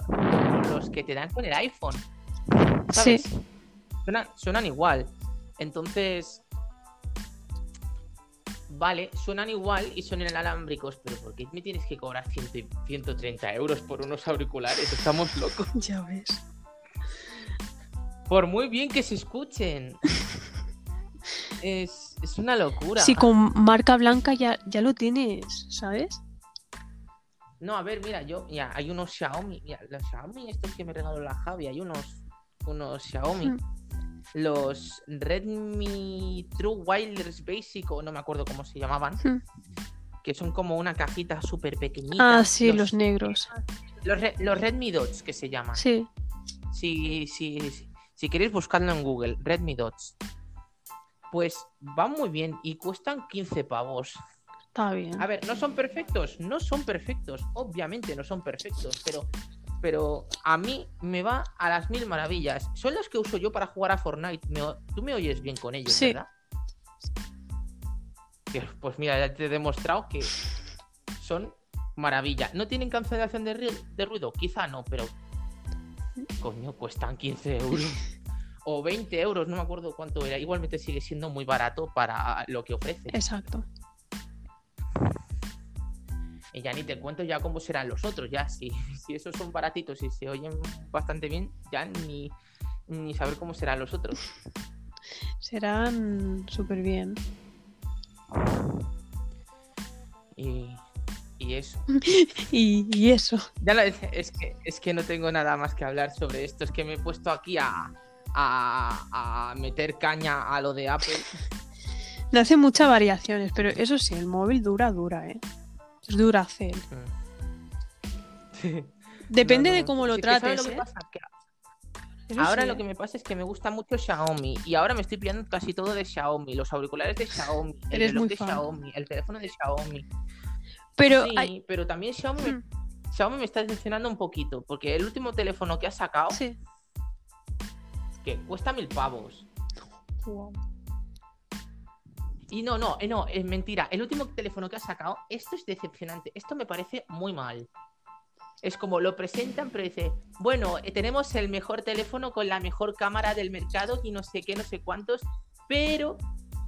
los que te dan con el iPhone. Sí. ¿Sabes? Suenan, suenan igual. Entonces. Vale, suenan igual y son inalámbricos, pero ¿por qué me tienes que cobrar 100 y- 130 euros por unos auriculares? Estamos locos. [laughs] Ya ves. Por muy bien que se escuchen. Es, es una locura. Si con marca blanca ya, ya lo tienes, ¿sabes? No, a ver, mira, yo, ya, hay unos Xiaomi, los Xiaomi estos que me regaló la Javi, hay unos, unos Xiaomi, Mm. Los Redmi True Wireless Basic, o no me acuerdo cómo se llamaban, Mm. que son como una cajita súper pequeñita. Ah, sí, los negros. Los, los Redmi Dots que se llaman. Sí. Si, si, si, si queréis buscarlo en Google, Redmi Dots. Pues van muy bien y cuestan 15 pavos. Está bien. A ver, ¿no son perfectos? No son perfectos. Obviamente no son perfectos, pero, pero a mí me va a las mil maravillas. Son los que uso yo para jugar a Fortnite. Me Tú me oyes bien con ellos, Sí. ¿verdad? Pues mira, ya te he demostrado que son maravilla. ¿No tienen cancelación de, de ruido? Quizá no, pero... Coño, cuestan 15 euros. O 20 euros, no me acuerdo cuánto era. Igualmente sigue siendo muy barato para lo que ofrece. Exacto. Y ya ni te cuento ya cómo serán los otros, ya si, [laughs] si esos son baratitos y se oyen bastante bien, ya ni, ni saber cómo serán los otros. Serán súper bien. Y, y eso. [laughs] Y, y eso. Ya lo- es, es que, es que no tengo nada más que hablar sobre esto, es que me he puesto aquí a, a, a meter caña a lo de Apple. [laughs] No hace muchas variaciones, pero eso sí, el móvil dura, dura, ¿eh? Es Duracell. [laughs] Sí. Depende No, no, de cómo lo ¿sabes trates, lo que ¿eh? pasa? Que Eso Ahora sí, lo que me pasa es que me gusta mucho Xiaomi y ahora me estoy pillando casi todo de Xiaomi, los auriculares de Xiaomi, el Eres reloj muy de fan. Xiaomi, el teléfono de Xiaomi. Pero sí, hay- pero también Xiaomi, me- Hmm, Xiaomi me está decepcionando un poquito porque el último teléfono que ha sacado, sí. que cuesta mil pavos. Y no, no, eh, no, es mentira. El último teléfono que ha sacado, esto es decepcionante. Esto me parece muy mal. Es como lo presentan, pero dice, bueno, eh, tenemos el mejor teléfono con la mejor cámara del mercado y no sé qué, no sé cuántos, pero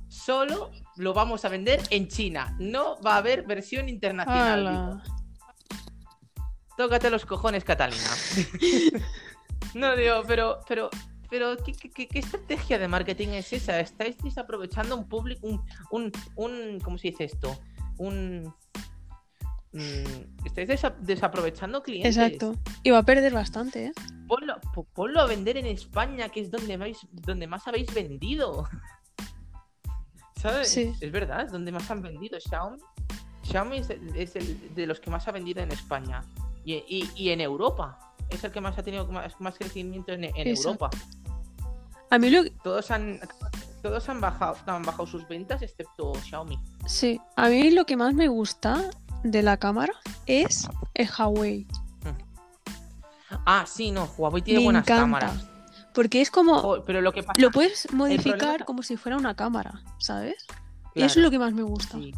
solo lo vamos a vender en China. No va a haber versión internacional. Tócate los cojones, Catalina. [laughs] no, digo, pero, pero, pero, ¿qué, qué- qué- qué estrategia de marketing es esa? Estáis desaprovechando un público, un, un, un, ¿cómo se dice esto? Un... mm, estáis desa- desaprovechando clientes. Exacto. Y va a perder bastante, ¿eh? Ponlo, po- ponlo a vender en España, que es donde más, donde más habéis vendido. [laughs] ¿Sabes? Sí. Es verdad, es donde más han vendido. Xiaomi, Xiaomi es, el- es el de los que más ha vendido en España. Y, y- y en Europa. Es el que más ha tenido más, más crecimiento en, en. Europa. A mí lo Todos han, todos han bajado, han bajado sus ventas excepto Xiaomi. sí, a mí lo que más me gusta de la cámara es el Huawei. Ah, sí, no, Huawei tiene Me buenas encanta. cámaras. Porque es como Jo, pero lo que pasa lo puedes modificar problema- como si fuera una cámara, ¿sabes? Claro. eso es lo que más me gusta. Sí.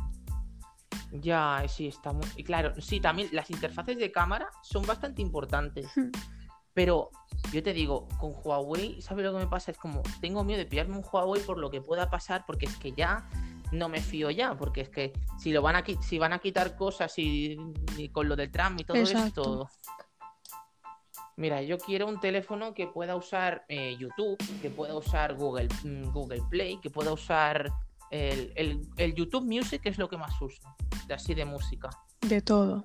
Ya, sí, está muy. y Claro, sí, también las interfaces de cámara son bastante importantes. Hmm. Pero yo te digo, con Huawei, ¿sabes lo que me pasa? Es como, tengo miedo de pillarme un Huawei por lo que pueda pasar, porque es que ya no me fío ya, porque es que si lo van a si van a quitar cosas y, y con lo del tram y todo Exacto. esto. Mira, yo quiero un teléfono que pueda usar eh, YouTube, que pueda usar Google, mm, Google Play, que pueda usar el, el- el YouTube Music, es lo que más uso, de así de música. De todo.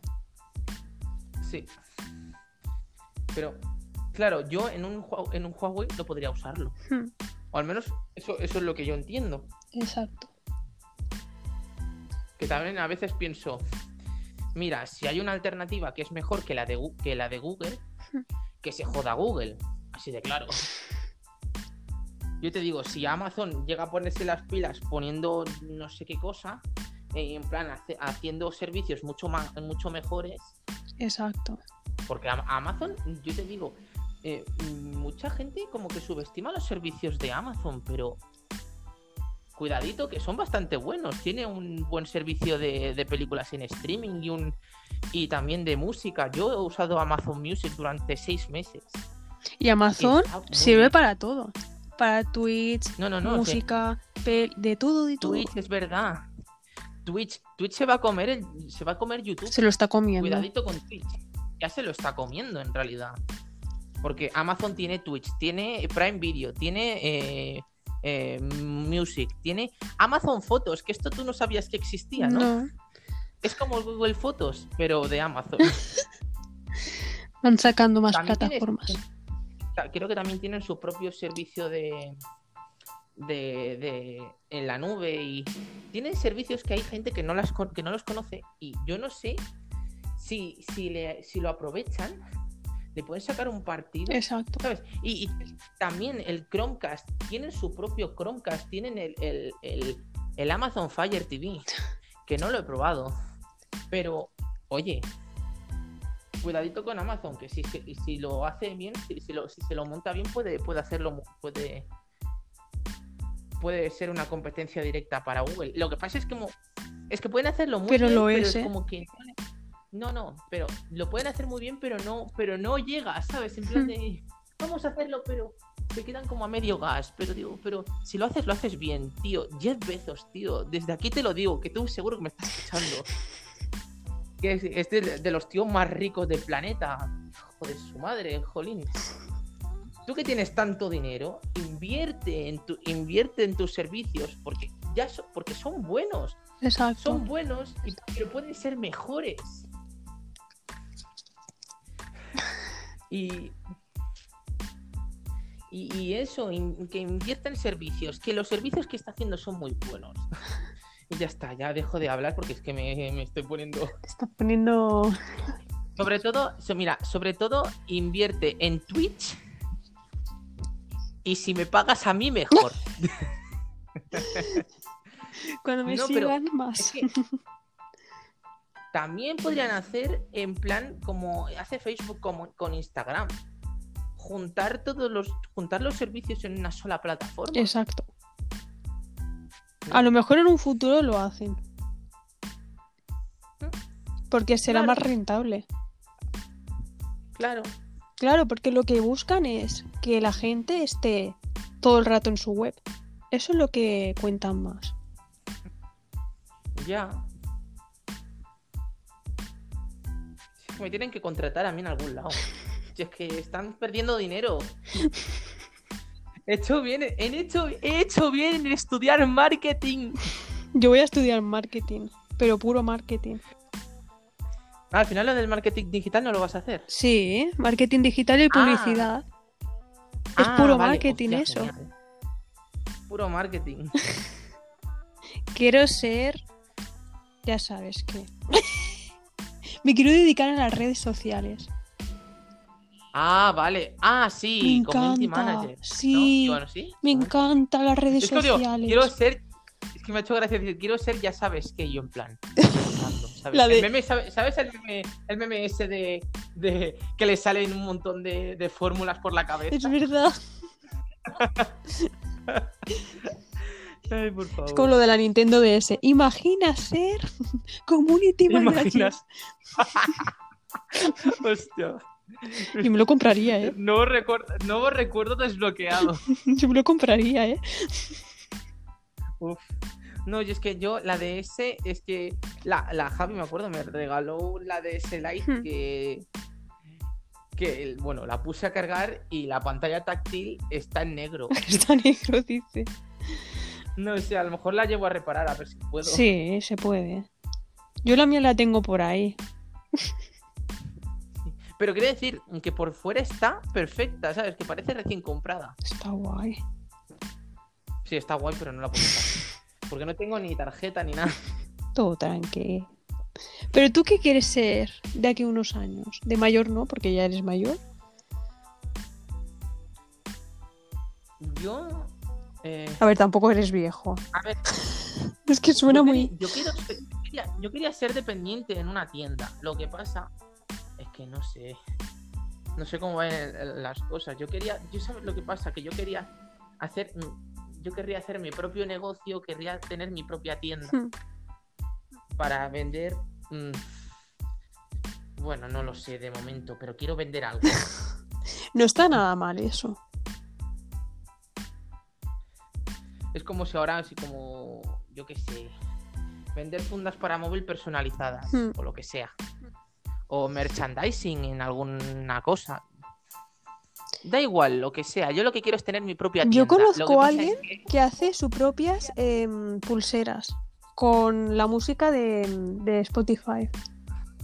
Sí. Pero, claro, yo en un, en un Huawei no podría usarlo. Hmm, O al menos eso, eso es lo que yo entiendo. Exacto. Que también a veces pienso, mira, si hay una alternativa que es mejor que la de, que la de Google, Hmm. que se joda Google. Así de claro. [laughs] Yo te digo, si Amazon llega a ponerse las pilas poniendo no sé qué cosa, eh, en plan hace- haciendo servicios mucho más, mucho mejores, Exacto. Porque Am- Amazon, yo te digo, eh, mucha gente como que subestima los servicios de Amazon, pero cuidadito, que son bastante buenos. Tiene un buen servicio de, de películas en streaming y un y también de música. Yo he usado Amazon Music durante seis meses. Y Amazon sirve bien. para todo. Para Twitch, No, no, no. que música, de todo y todo. Twitch es verdad. Twitch, Twitch se va a comer el- se va a comer YouTube. Se lo está comiendo. Cuidadito con Twitch. Ya se lo está comiendo en realidad. Porque Amazon tiene Twitch, tiene Prime Video, tiene eh, eh, Music, tiene Amazon Fotos, que esto tú no sabías que existía, ¿no? No, Es como Google Fotos, pero de Amazon. [laughs] van sacando más También plataformas. Ta- Creo que también tienen su propio servicio de, de, de- en la nube y tienen servicios que hay gente que no las que no los conoce y yo no sé si si, le- si lo aprovechan le pueden sacar un partido Exacto. ¿sabes? Y, y también el Chromecast tienen su propio Chromecast tienen el, el- el- el Amazon Fire TV [laughs] que no lo he probado pero oye cuidadito con Amazon, que si, si, si lo hace bien, si, si lo, si se lo monta bien, puede, puede hacerlo, puede, puede ser una competencia directa para Google. Lo que pasa es que, es que pueden hacerlo muy Pero bien, lo pero es, es ¿eh? como que no, no, pero lo pueden hacer muy bien, pero no, pero no llega, ¿sabes? En plan [laughs] de vamos a hacerlo, pero se quedan como a medio gas. Pero digo, pero si lo haces, lo haces bien, tío. Jeff Bezos, tío. Desde aquí te lo digo, que tú seguro que me estás escuchando. [laughs] Que es, es de, de los tíos más ricos del planeta. Joder, su madre, jolín. Tú que tienes tanto dinero, invierte en tu, invierte en tus servicios, porque ya so- porque son buenos, Exacto. son buenos, y- pero pueden ser mejores. Y, y, y eso, in- que invierta en servicios, que los servicios que está haciendo son muy buenos. Y ya está, ya dejo de hablar porque es que me, me estoy poniendo. [laughs] Te está poniendo. [laughs] Sobre todo, mira, sobre todo invierte en Twitch. Y si me pagas a mí, mejor. [laughs] Cuando me No, sigan Es más. que también podrían hacer en plan como hace Facebook como con Instagram. Juntar todos los juntar los servicios en una sola plataforma. Exacto. A lo mejor en un futuro lo hacen. Porque será Claro. más rentable. Claro. Claro, porque lo que buscan es que la gente esté todo el rato en su web. Eso es lo que cuentan más. Ya. Me tienen que contratar a mí en algún lado. [laughs] Si es que están perdiendo dinero. [laughs] He hecho bien, he hecho, he hecho bien en estudiar marketing. Yo voy a estudiar marketing, pero puro marketing. Ah, al final lo del marketing digital no lo vas a hacer. Sí, marketing digital y Ah. publicidad. Es Ah, puro vale, marketing hostia, eso. genial. Puro marketing. [laughs] Quiero ser... Ya sabes qué. [laughs] Me quiero dedicar a las redes sociales. Ah, vale. Ah, sí, Me community encanta, manager. sí. Bueno, ¿sí? Me encantan las redes Es que digo, sociales. quiero ser. Es que me ha hecho gracia decir, quiero ser, ya sabes que yo en plan. [laughs] ¿sabes? La de- El meme, ¿sabe- ¿Sabes el meme, el meme ese de, de que le salen un montón de, de fórmulas por la cabeza? Es verdad. [laughs] Ay, por favor. Es como lo de la Nintendo DS. Imagina ser [laughs] community ¿Te manager. imaginas? Hostia. [laughs] Y me lo compraría, ¿eh? Nuevo recuerdo, nuevo recuerdo desbloqueado. [laughs] Yo me lo compraría, ¿eh? Uf. No, y es que yo, la DS, es que la, la Javi, me acuerdo, me regaló la DS Lite Hmm. que. Que, bueno, la puse a cargar y la pantalla táctil está en negro. [laughs] Está negro, dice. No sé, a lo mejor la llevo a reparar a ver si puedo. Sí, se puede. Yo la mía la tengo por ahí. Pero quiero decir que por fuera está perfecta, ¿sabes? Que parece recién comprada. Está guay. Sí, está guay, pero no la puedo usar. Porque no tengo ni tarjeta ni nada. Todo tranqui. Pero tú qué quieres ser de aquí a unos años? De mayor no, porque ya eres mayor. Yo. eh, A ver, tampoco eres viejo. a ver, [laughs] Es que suena yo, muy. quería, yo, quiero ser- yo quería, yo quería ser dependiente en una tienda. Lo que pasa que no sé. No sé cómo van las cosas. Yo quería. Yo sabes lo que pasa, que yo quería hacer. yo querría hacer mi propio negocio, querría tener mi propia tienda Hmm. para vender. mm, bueno, no lo sé de momento, pero quiero vender algo. [laughs] No está nada mal eso. es como si ahora, así como, yo qué sé, vender fundas para móvil personalizadas Hmm. o lo que sea. O merchandising en alguna cosa. Da igual, lo que sea. Yo lo que quiero es tener mi propia tienda. Yo conozco a alguien es que- que hace sus propias em, pulseras con la música de, de Spotify.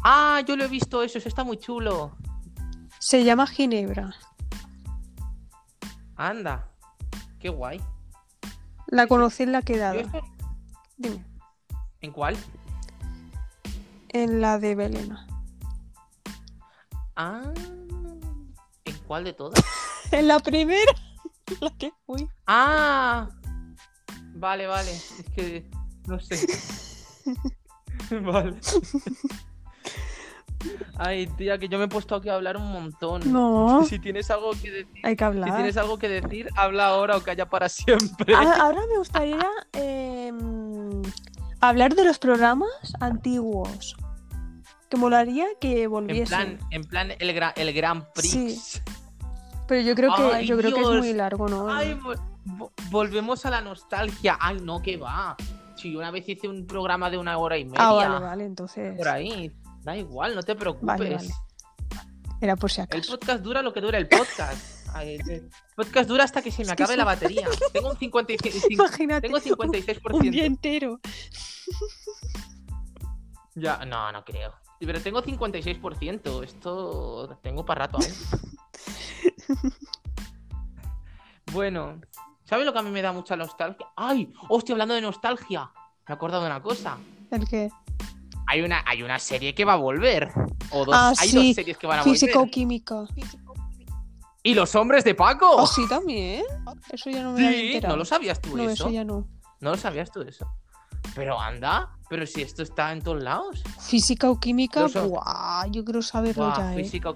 Ah, yo lo he visto eso, eso está muy chulo. Se llama Ginebra. Anda, qué guay. La conocí en la quedada. esto- Dime. ¿En cuál? En la de Belena. Ah, ¿en cuál de todas? [laughs] En la primera. [laughs] La que fui. Ah, vale, vale. Es que no sé. [laughs] vale. Ay, tía, que yo me he puesto aquí a hablar un montón. No, Si tienes algo que decir, hay que si hablar. tienes algo que decir, habla ahora o calla para siempre. Ah, Ahora me gustaría em, hablar de los programas antiguos. Que molaría que en volviesen. plan, en plan el gran, el Gran Prix. Pero yo creo que yo creo que es muy largo, ¿no? Ay, vo- vo- volvemos a la nostalgia. Ay, no, que va. Si yo una vez hice un programa de una hora y media ah, vale, vale, entonces. por ahí. Da igual, no te preocupes. Vale, vale. Era por si El acaso. podcast dura lo que dura el podcast. Ay, El podcast dura hasta que se me acabe sí. la batería. [laughs] Tengo un 56%. [laughs] Imagínate. Tengo Un día 56%. entero. Ya, no, no creo. Pero tengo 56%. Esto tengo para rato aún. [laughs] Bueno, ¿sabes lo que a mí me da mucha nostalgia? ¡Ay! ¡Hostia, hablando de nostalgia! Me he acordado de una cosa. ¿El qué? Hay una, hay una serie que va a volver. O dos, Ah, hay sí. dos series que van a Física o volver. química. ¿Y los hombres de Paco? Ah, sí, también. Eso ya no me había sí, enterado. ¿no lo sabías tú No, eso? eso ya no. ¿No lo sabías tú eso? Pero anda, pero si esto está en todos lados. Física o química, buah, yo quiero saberlo Buah, ya, ¿eh? física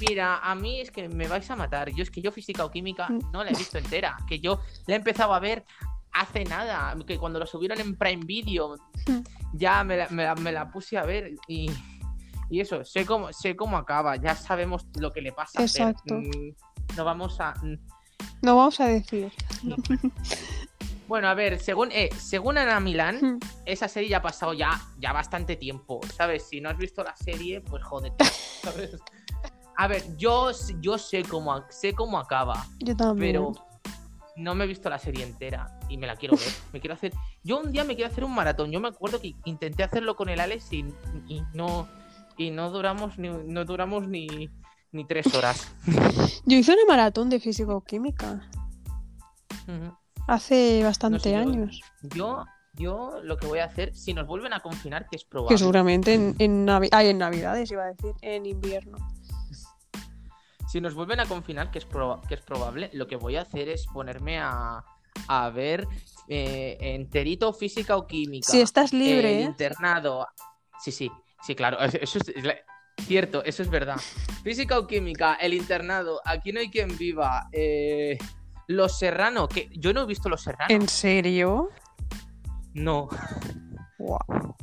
Mira, a mí es que me vais a matar. Yo es que yo física o química Mm. no la he visto entera. Que yo la he empezado a ver hace nada. Que cuando lo subieron en Prime Video Mm. ya me la, me la- me la puse a ver y, y eso, sé cómo, sé cómo acaba. Ya sabemos lo que le pasa. Exacto. Mm, No vamos a... No vamos a decir. [laughs] Bueno, a ver, según, eh, según Ana Milán, Hmm. esa serie ya ha pasado ya, ya bastante tiempo, ¿sabes? Si no has visto la serie, pues jódete, [laughs] ¿sabes? A ver, yo, yo sé cómo, sé cómo acaba, Yo también. pero no me he visto la serie entera y me la quiero ver. [laughs] Me quiero hacer. Yo un día me quiero hacer un maratón. Yo me acuerdo que intenté hacerlo con el Alex y, y no y no duramos ni no duramos ni, ni tres horas. Yo hice una maratón de física o química Ujú. Hace bastante No sé, yo- años. Yo, yo lo que voy a hacer, si nos vuelven a confinar, que es probable. Que seguramente en, en, Navi- ay, en Navidades iba a decir, en invierno. Si nos vuelven a confinar, que es, proba- que es probable, lo que voy a hacer es ponerme a, a ver eh, enterito física o química. Si estás libre, ¿eh? internado. Sí, sí, sí, claro. [laughs] Eso es, cierto, eso es verdad. Física o química, el internado, aquí no hay quien viva. eh, Los Serrano, que yo no he visto Los Serrano. ¿En serio? No. Guau.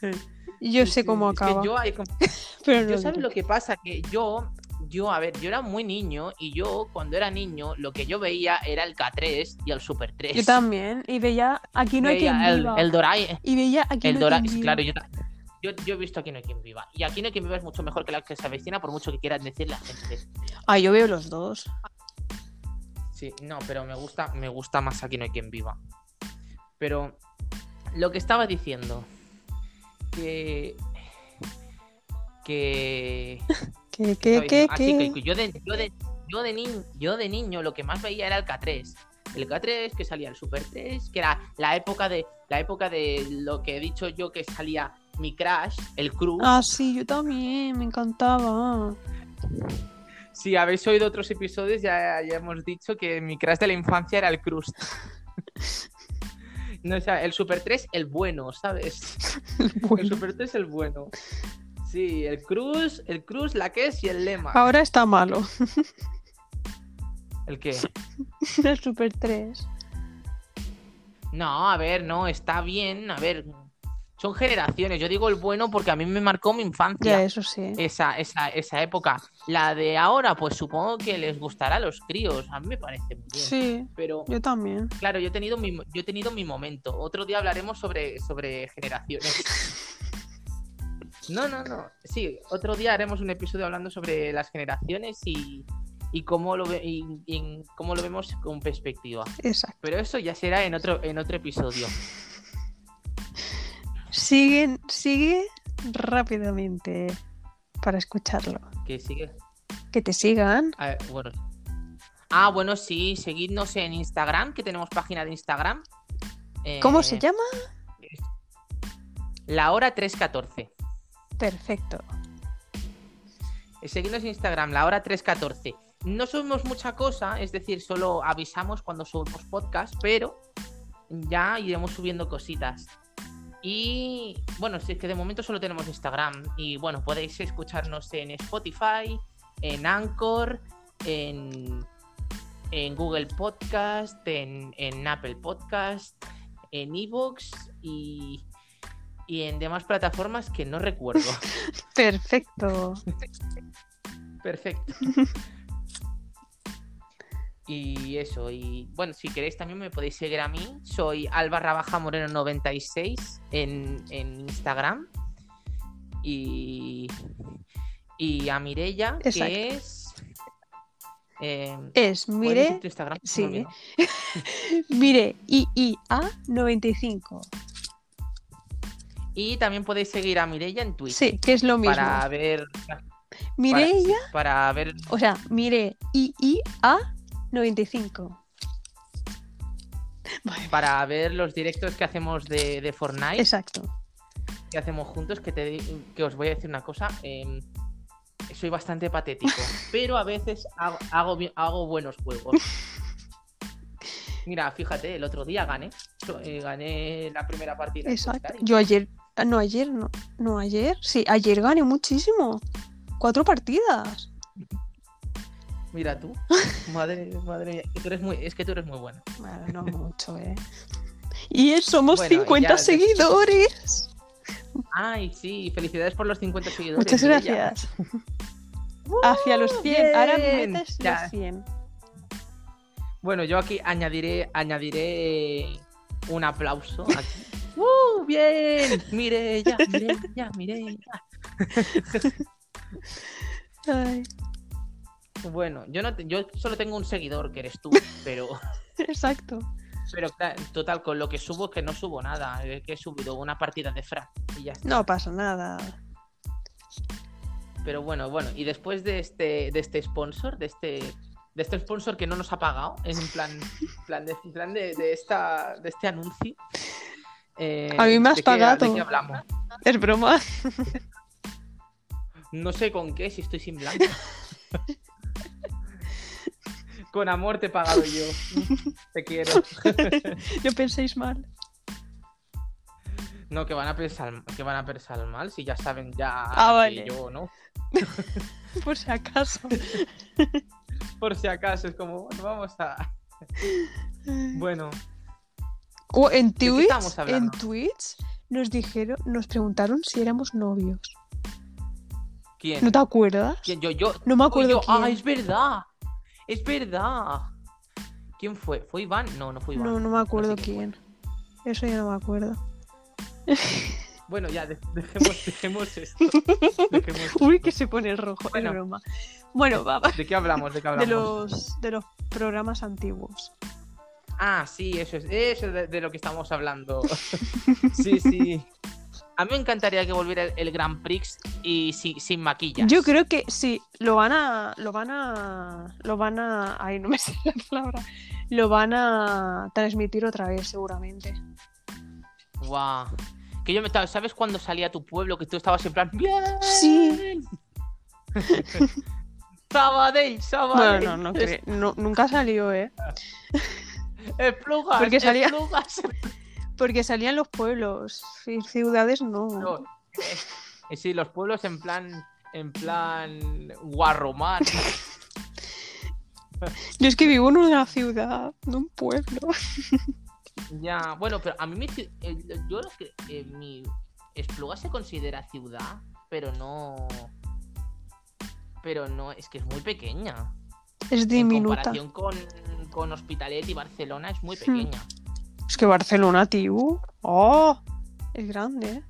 [laughs] Yo sé cómo es que acaba. yo hay como- [laughs] pero Yo no sabes lo que pasa, que yo, yo, a ver, yo era muy niño y yo cuando era niño lo que yo veía era el K3 y el Super 3. Yo también. Y veía, aquí no hay quien el, viva. el Dorae, Y veía, aquí el no hay Dora, quien viva. claro, yo, yo, yo he visto Aquí no hay quien viva. Y Aquí no hay quien viva es mucho mejor que la que se avecina, por mucho que quieran decir la gente. Ah, yo veo los dos. Sí, no, pero me gusta, me gusta más Aquí no hay quien viva. Pero lo que estaba diciendo, que... Que... [laughs] ¿Qué, estaba qué, qué, diciendo? Ah, que yo de, yo, de, yo, de niño, yo de niño lo que más veía era el K3. El K3, que salía el Super 3, que era la época de la época de lo que he dicho yo que salía mi Crash, el Cruz. Ah, sí, yo también, me encantaba. Si habéis oído otros episodios, ya, ya hemos dicho que mi Crash de la infancia era el Cruz. no, o sea, el Super 3, el bueno, ¿sabes? El Bueno, Super 3, el bueno. Sí, el Cruz, el Cruz, la que es y el lema. ahora está malo. ¿El qué? [laughs] El Super 3. No, a ver, no, está bien. A ver, son generaciones. Yo digo el bueno porque a mí me marcó mi infancia. Ya, eso sí. Esa, esa, esa época. La de ahora, pues supongo que les gustará a los críos. A mí me parece muy bien. Sí, Pero, yo también. claro, yo he tenido mi, yo he tenido mi momento. Otro día hablaremos sobre, sobre generaciones. No, no, no. Sí, otro día haremos un episodio hablando sobre las generaciones y, y cómo lo ve- y- cómo lo vemos con perspectiva. Exacto. Pero eso ya será en otro, en otro episodio. Siguen, sigue rápidamente para escucharlo. Que sigue. Que te sigan. A ver, bueno. Ah, bueno, sí, seguidnos en Instagram, que tenemos página de Instagram. Eh, ¿Cómo se llama? La hora 314. Perfecto. Eh, Seguidnos en Instagram, la hora 314. No subimos mucha cosa, es decir, solo avisamos cuando subimos podcast, pero ya iremos subiendo cositas. Y bueno, si es que de momento solo tenemos Instagram. Y bueno, podéis escucharnos en Spotify, en Anchor, en, en Google Podcast, en, en Apple Podcast, en Evox y, y en demás plataformas que no recuerdo. [laughs] Perfecto. Perfecto. [laughs] Y eso, y bueno, si queréis también me podéis seguir a mí. Soy albarra baja moreno 96 en, en Instagram. Y, y a Mirella, que es. eh, Es, ¿cuál es mire, tu Instagram? sí. Me olvidó. [laughs] mire, IIA95. Y también podéis seguir a Mirella en Twitch. Sí, que es lo mismo. Para ver. Mireia, Para ver. o sea, mire, IIA95. Vale, Para ver los directos que hacemos de, de Fortnite. Exacto. que hacemos juntos, que, te, que os voy a decir una cosa. eh, soy bastante patético, [laughs] pero a veces hago, hago, hago buenos juegos. Mira, fíjate, el otro día gané. eh, gané la primera partida. Exacto. Yo ayer, ah, no ayer, no, no ayer, sí, ayer gané muchísimo. Cuatro partidas. Mira tú. [laughs] Madre, madre mía. tú eres muy, es que tú eres muy bueno. Bueno, no mucho, ¿eh? Y somos Bueno, y 50 ya- seguidores. Ay, sí, felicidades por los 50 seguidores. Muchas gracias. [laughs] Hacia los 100. Ahora metes Ya. los 100. Bueno, yo aquí añadiré, añadiré un aplauso aquí. [laughs] ¡Uh! ¡Bien! Mireia, Mireia, Mireia. Ay, Bueno, yo no te- yo solo tengo un seguidor que eres tú, [laughs] pero exacto. pero total con lo que subo que no subo nada, que he subido una partida de Fra y ya está. No pasa nada. Pero bueno, bueno, y después de este de este sponsor, de este de este sponsor que no nos ha pagado, en [laughs] plan plan de plan de, de esta de este anuncio. eh, A mí me has ¿de qué- pagado. ¿De qué hablamos? Es broma. [laughs] No sé con qué, si estoy sin blanco. Con amor te he pagado yo. [laughs] Te quiero. [laughs] No penséis mal. No, que van a pensar, que van a pensar mal, si ya saben ya Ah, que yo, ¿no? [laughs] Por si acaso. Por si acaso, es como, bueno, vamos a. Bueno, O en Twitch, en? Twitch nos dijeron, nos preguntaron si éramos novios. ¿quién? ¿No te acuerdas? ¿Quién? Yo, yo. No me acuerdo yo. Ah, quién. es verdad. Es verdad. ¿Quién fue? ¿Fue Iván? No, no fue Iván. No, no me acuerdo sé quién quién. Eso ya no me acuerdo. [laughs] Bueno, ya, de- dejemos, dejemos esto. [laughs] Dejemos Uy, esto. que se pone rojo. Bueno. Broma. Bueno, va, va. ¿De qué hablamos? ¿De qué De hablamos? los, de los programas antiguos. Ah, sí, eso es, eso es de, de lo que estamos hablando. [laughs] sí, sí. A mí me encantaría que volviera el, el Grand Prix y si- sin maquillas. Yo creo que sí, lo van a. Lo van a. Lo van a. Ay, no me [laughs] sé la palabra. Lo van a transmitir otra vez, seguramente. Guau. Que yo me estaba, ¿sabes cuando salía a tu pueblo que tú estabas en plan bien? Sí. [laughs] Sabadell, Sabadell. Bueno, no, no, cre- no, nunca salió, ¿eh? [laughs] Esplugas, Porque salía- esplugas. Porque salían los pueblos. ci- Ciudades no. No, eh, sí, los pueblos en plan, en plan guarromán. [laughs] Yo es que vivo en una ciudad, no un pueblo. [laughs] Ya, bueno, pero a mí me. eh, Yo creo que eh, mi. Espluga se considera ciudad, pero no. Pero no, es que es muy pequeña. Es En diminuta. comparación con, con Hospitalet y Barcelona es muy Hmm. Es que Barcelona, tío. ¡Oh! Es grande, ¿eh?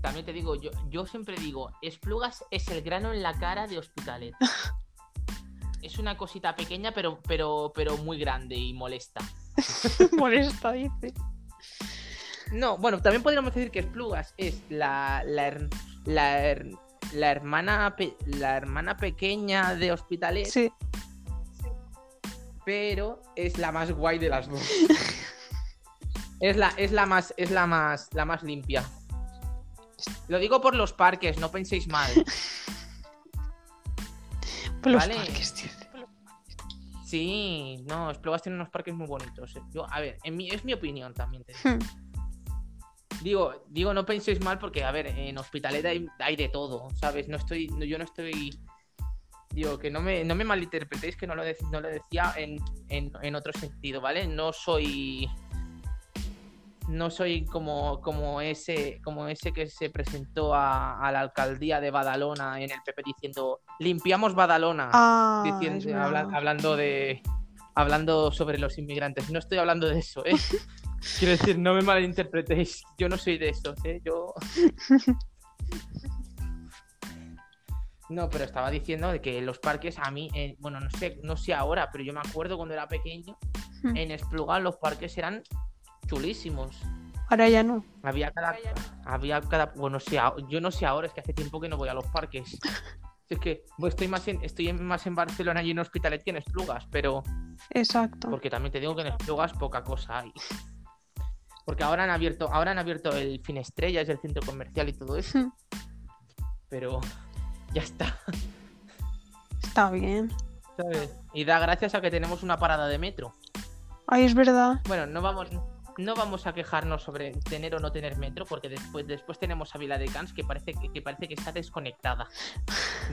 También te digo, yo, yo siempre digo, Esplugas es el grano en la cara de Hospitalet. [laughs] es una cosita pequeña, pero, pero, pero muy grande y molesta. [laughs] Molesta, dice. No, bueno, también podríamos decir que Esplugas es la, la, her- la, her- la hermana pe- la hermana pequeña de Hospitalet, Sí. pero es la más guay de las dos. [laughs] es la, es la más, es la más, la más limpia. Lo digo por los parques, no penséis mal. Por los Vale. parques. Sí, no, Esplugas tiene unos parques muy bonitos. eh. Yo, a ver, en mi, es mi opinión también. te digo. [laughs] Digo, digo, no penséis mal porque, a ver, en Hospitalet hay, hay de todo, ¿sabes? No estoy, yo no estoy... Digo, que no me, no me malinterpretéis que no lo, no lo decía en, en, en otro sentido, ¿vale? No soy... No soy como, como, ese, como ese que se presentó a, a la alcaldía de Badalona en el PP diciendo limpiamos Badalona Ah, diciendo, habla- hablando de hablando sobre los inmigrantes. No estoy hablando de eso, ¿eh? [laughs] Quiero decir, no me malinterpretéis. Yo no soy de esos, ¿eh? Yo. [laughs] No, pero estaba diciendo de que los parques a mí, eh, bueno, no sé, no sé ahora, pero yo me acuerdo cuando era pequeño, Hmm. en Espluga los parques eran chulísimos. Ahora ya no. Había cada, había cada, bueno, sí, yo no sé ahora, es que hace tiempo que no voy a los parques. [laughs] Es que estoy más en, estoy más en Barcelona y en Hospitalet que en Esplugas, pero Exacto. porque también te digo que en Esplugas poca cosa hay. [laughs] Porque ahora han abierto, ahora han abierto el Finestrellas, el centro comercial y todo eso, [laughs] pero ya está, Está bien. ¿sabes? Y da gracias a que tenemos una parada de metro. Ay, es verdad. Bueno, no vamos, no vamos a quejarnos sobre tener o no tener metro, porque después, después tenemos a Vila de Cans que parece que, que parece que está desconectada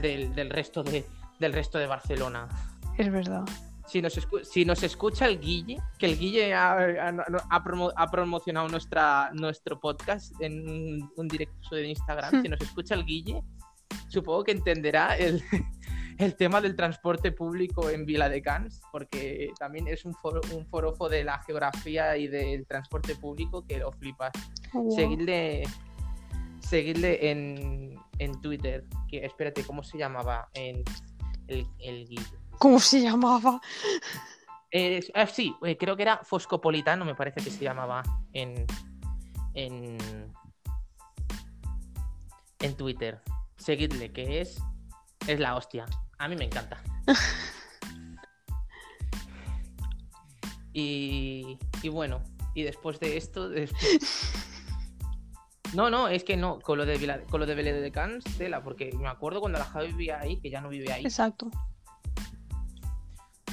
del, del resto de, del resto de Barcelona. Es verdad. Si nos, escu- si nos escucha el Guille, que el Guille ha, ha- ha promo- ha promocionado nuestra, nuestro podcast en un, un directo de Instagram, [laughs] si nos escucha el Guille, supongo que entenderá el, el tema del transporte público en Vila de Cans, porque también es un, foro, un forofo de la geografía y del transporte público que lo flipas. Guau. Seguidle, seguidle en, en Twitter, que espérate, ¿cómo se llamaba? En el, el. ¿Cómo se llamaba? Eh, ah, sí, eh, creo que era Foscopolitano, me parece que se llamaba en, en, en Twitter. Seguidle, que es, es la hostia. A mí me encanta. [laughs] y, y bueno, y después de esto... después- [laughs] No, no, es que no, con lo de, Vila- con lo de Belén de Cans, tela, porque me acuerdo cuando la Javi vivía ahí, que ya no vive ahí, Exacto.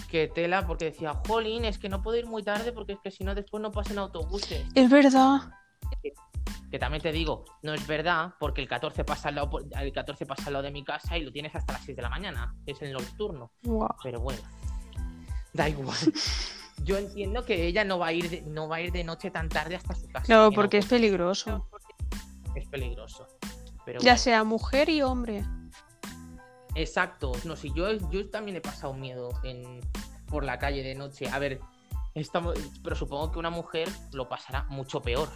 que tela porque decía, jolín, es que no puedo ir muy tarde porque es que si no después no pasan autobuses. Es verdad. Que también te digo, no es verdad porque el 14 pasa al lado, el 14 pasa al lado de mi casa y lo tienes hasta las 6 de la mañana, es el nocturno. Pero bueno, da igual. [laughs] Yo entiendo que ella no va a ir de, no va a ir de noche tan tarde hasta su casa. En porque es peligroso. es peligroso. Pero Ya bueno. sea mujer y hombre. Exacto, no sé, yo, yo también he pasado miedo en, por la calle de noche. A ver, estamos, pero supongo que una mujer lo pasará mucho peor.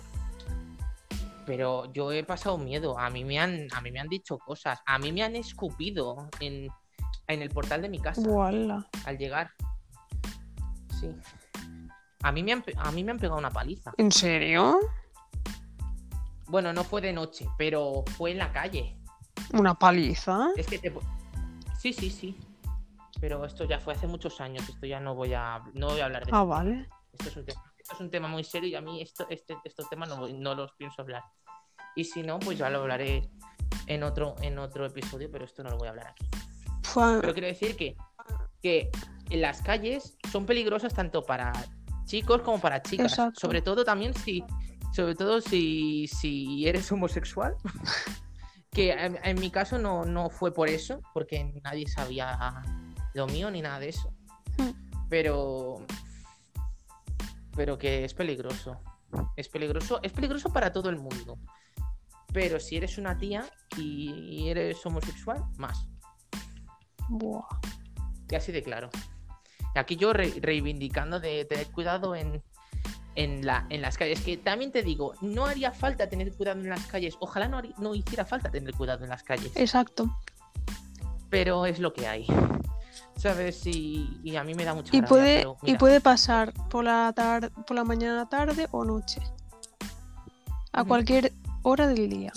Pero yo he pasado miedo. A mí me han, a mí me han dicho cosas. A mí me han escupido en, en el portal de mi casa al llegar. Sí. A mí, me han, a mí me han pegado una paliza. ¿En serio? Bueno, no fue de noche, pero fue en la calle. ¿Una paliza? Es que te... Sí, sí, sí. Pero esto ya fue hace muchos años. Esto ya no voy a, no voy a hablar de Ah, esto. vale. Esto es un tema, esto es un tema muy serio y a mí esto, este, estos temas no, no los pienso hablar. Y si no, pues ya lo hablaré en otro, en otro episodio, pero esto no lo voy a hablar aquí. Pero quiero decir que, que en las calles son peligrosas tanto para chicos como para chicas. Exacto. Sobre todo también si, sobre todo si, si eres homosexual. [laughs] que en, en mi caso no, no fue por eso, porque nadie sabía lo mío ni nada de eso. Hmm. Pero pero que es peligroso. Es peligroso, es peligroso para todo el mundo. Pero si eres una tía y eres homosexual, más. Buah. Y así de claro. Aquí yo re- reivindicando de tener cuidado en, en, la, en las calles. Que también te digo, no haría falta tener cuidado en las calles. Ojalá no, hiciera falta tener cuidado en las calles. Exacto. Pero es lo que hay. ¿Sabes? Y, y a mí me da mucha Y rabia, puede, pero y puede pasar por la tar- por la mañana, tarde o noche. A cualquier hora del día.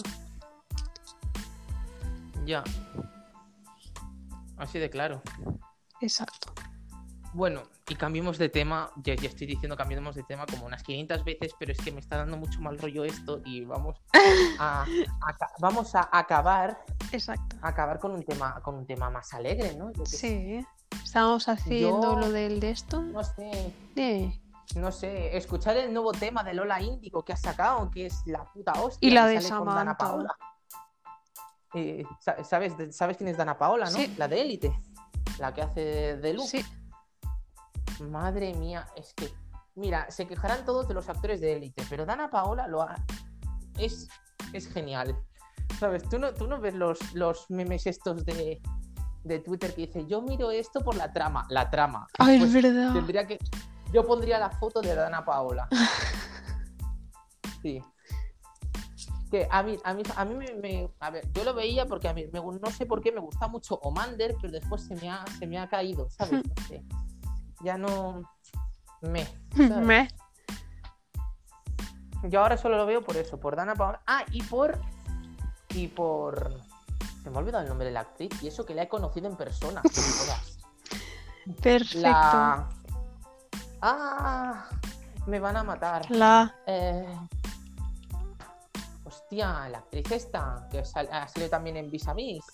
Ya. Así de claro. Exacto. Bueno, y cambiemos de tema. Ya, ya estoy diciendo cambiemos de tema como unas 500 veces, pero es que me está dando mucho mal rollo esto y vamos a, [laughs] vamos a acabar, Exacto. a acabar con un tema con un tema más alegre, ¿no? Qué sé. Sí. Estamos haciendo Yo- lo del de esto. No sé, Eh, no sé, escuchar el nuevo tema de Lola Índigo que ha sacado, que es la puta hostia. Y la de Samantha. Paola. Eh, sa- ¿sabes, sabes quién es Dana Paola, no? Sí. La de Élite, la que hace de Lu. Sí. Madre mía, es que. Mira, se quejarán todos de los actores de élite, pero Dana Paola lo ha... es, es genial. ¿Sabes? Tú no, tú no ves los, los memes estos de, de Twitter que dice, yo miro esto por la trama. La trama. Ay, Pues es verdad. tendría que. Yo pondría la foto de Dana Paola. Sí. Que a mí, a mí, a mí me, me- A ver, yo lo veía porque a mí me no sé por qué me gusta mucho Omander, pero después se me ha, se me ha caído, ¿sabes? No sé. Ya no. Me. ¿sabes? Me. Yo ahora solo lo veo por eso, por Dana Paola. Ah, y por. Y por. Se me ha olvidado el nombre de la actriz y eso que la he conocido en persona. [laughs] Perfecto. La. Ah, me van a matar. La. Eh, Hostia, la actriz esta, que ha salido también en Vis a Vis.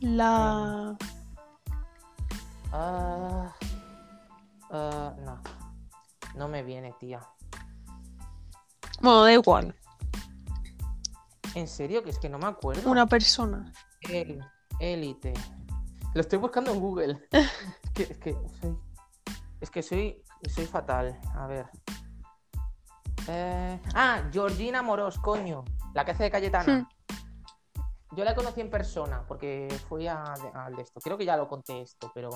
La. Ah, ah, no, no me viene, tía. Bueno, da igual. En serio, que es que no me acuerdo. Una persona. El- Élite. Lo estoy buscando en Google. [laughs] es que, es que soy. Es que soy. Soy fatal. A ver. Eh, Ah, Georgina Moros, coño. La que hace de Cayetana. Yo la conocí en persona porque fui al de esto. Creo que ya lo conté esto, pero.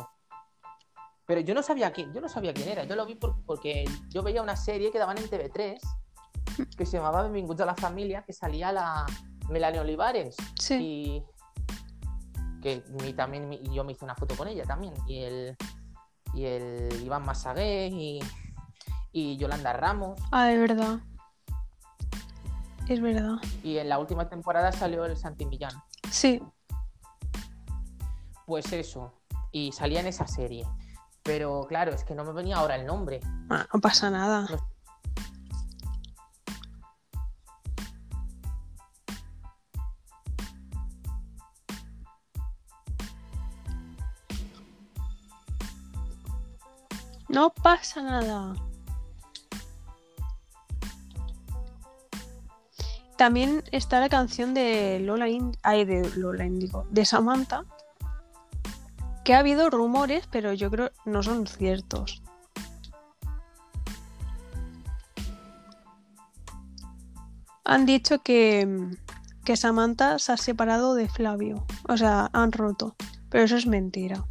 Pero yo no sabía quién, yo no sabía quién era. Yo lo vi por- porque yo veía una serie que daban en TV3 que se llamaba Benvinguts a la familia, que salía la Melania Olivares Sí. y que mi- también mi- yo me hice una foto con ella también y el y el Iván Masagué y, y Yolanda Ramos Ah, es verdad. Es verdad. y en la última temporada salió el Santi Millán Sí. pues eso y salía en esa serie pero claro es que no me venía ahora el nombre Ah, no pasa nada. No pasa nada. También está la canción de Lola ay, de Lola Indigo, de Samantha, que ha habido rumores, pero yo creo no son ciertos. Han dicho que, que Samantha se ha separado de Flavio, o sea, han roto, pero eso es mentira.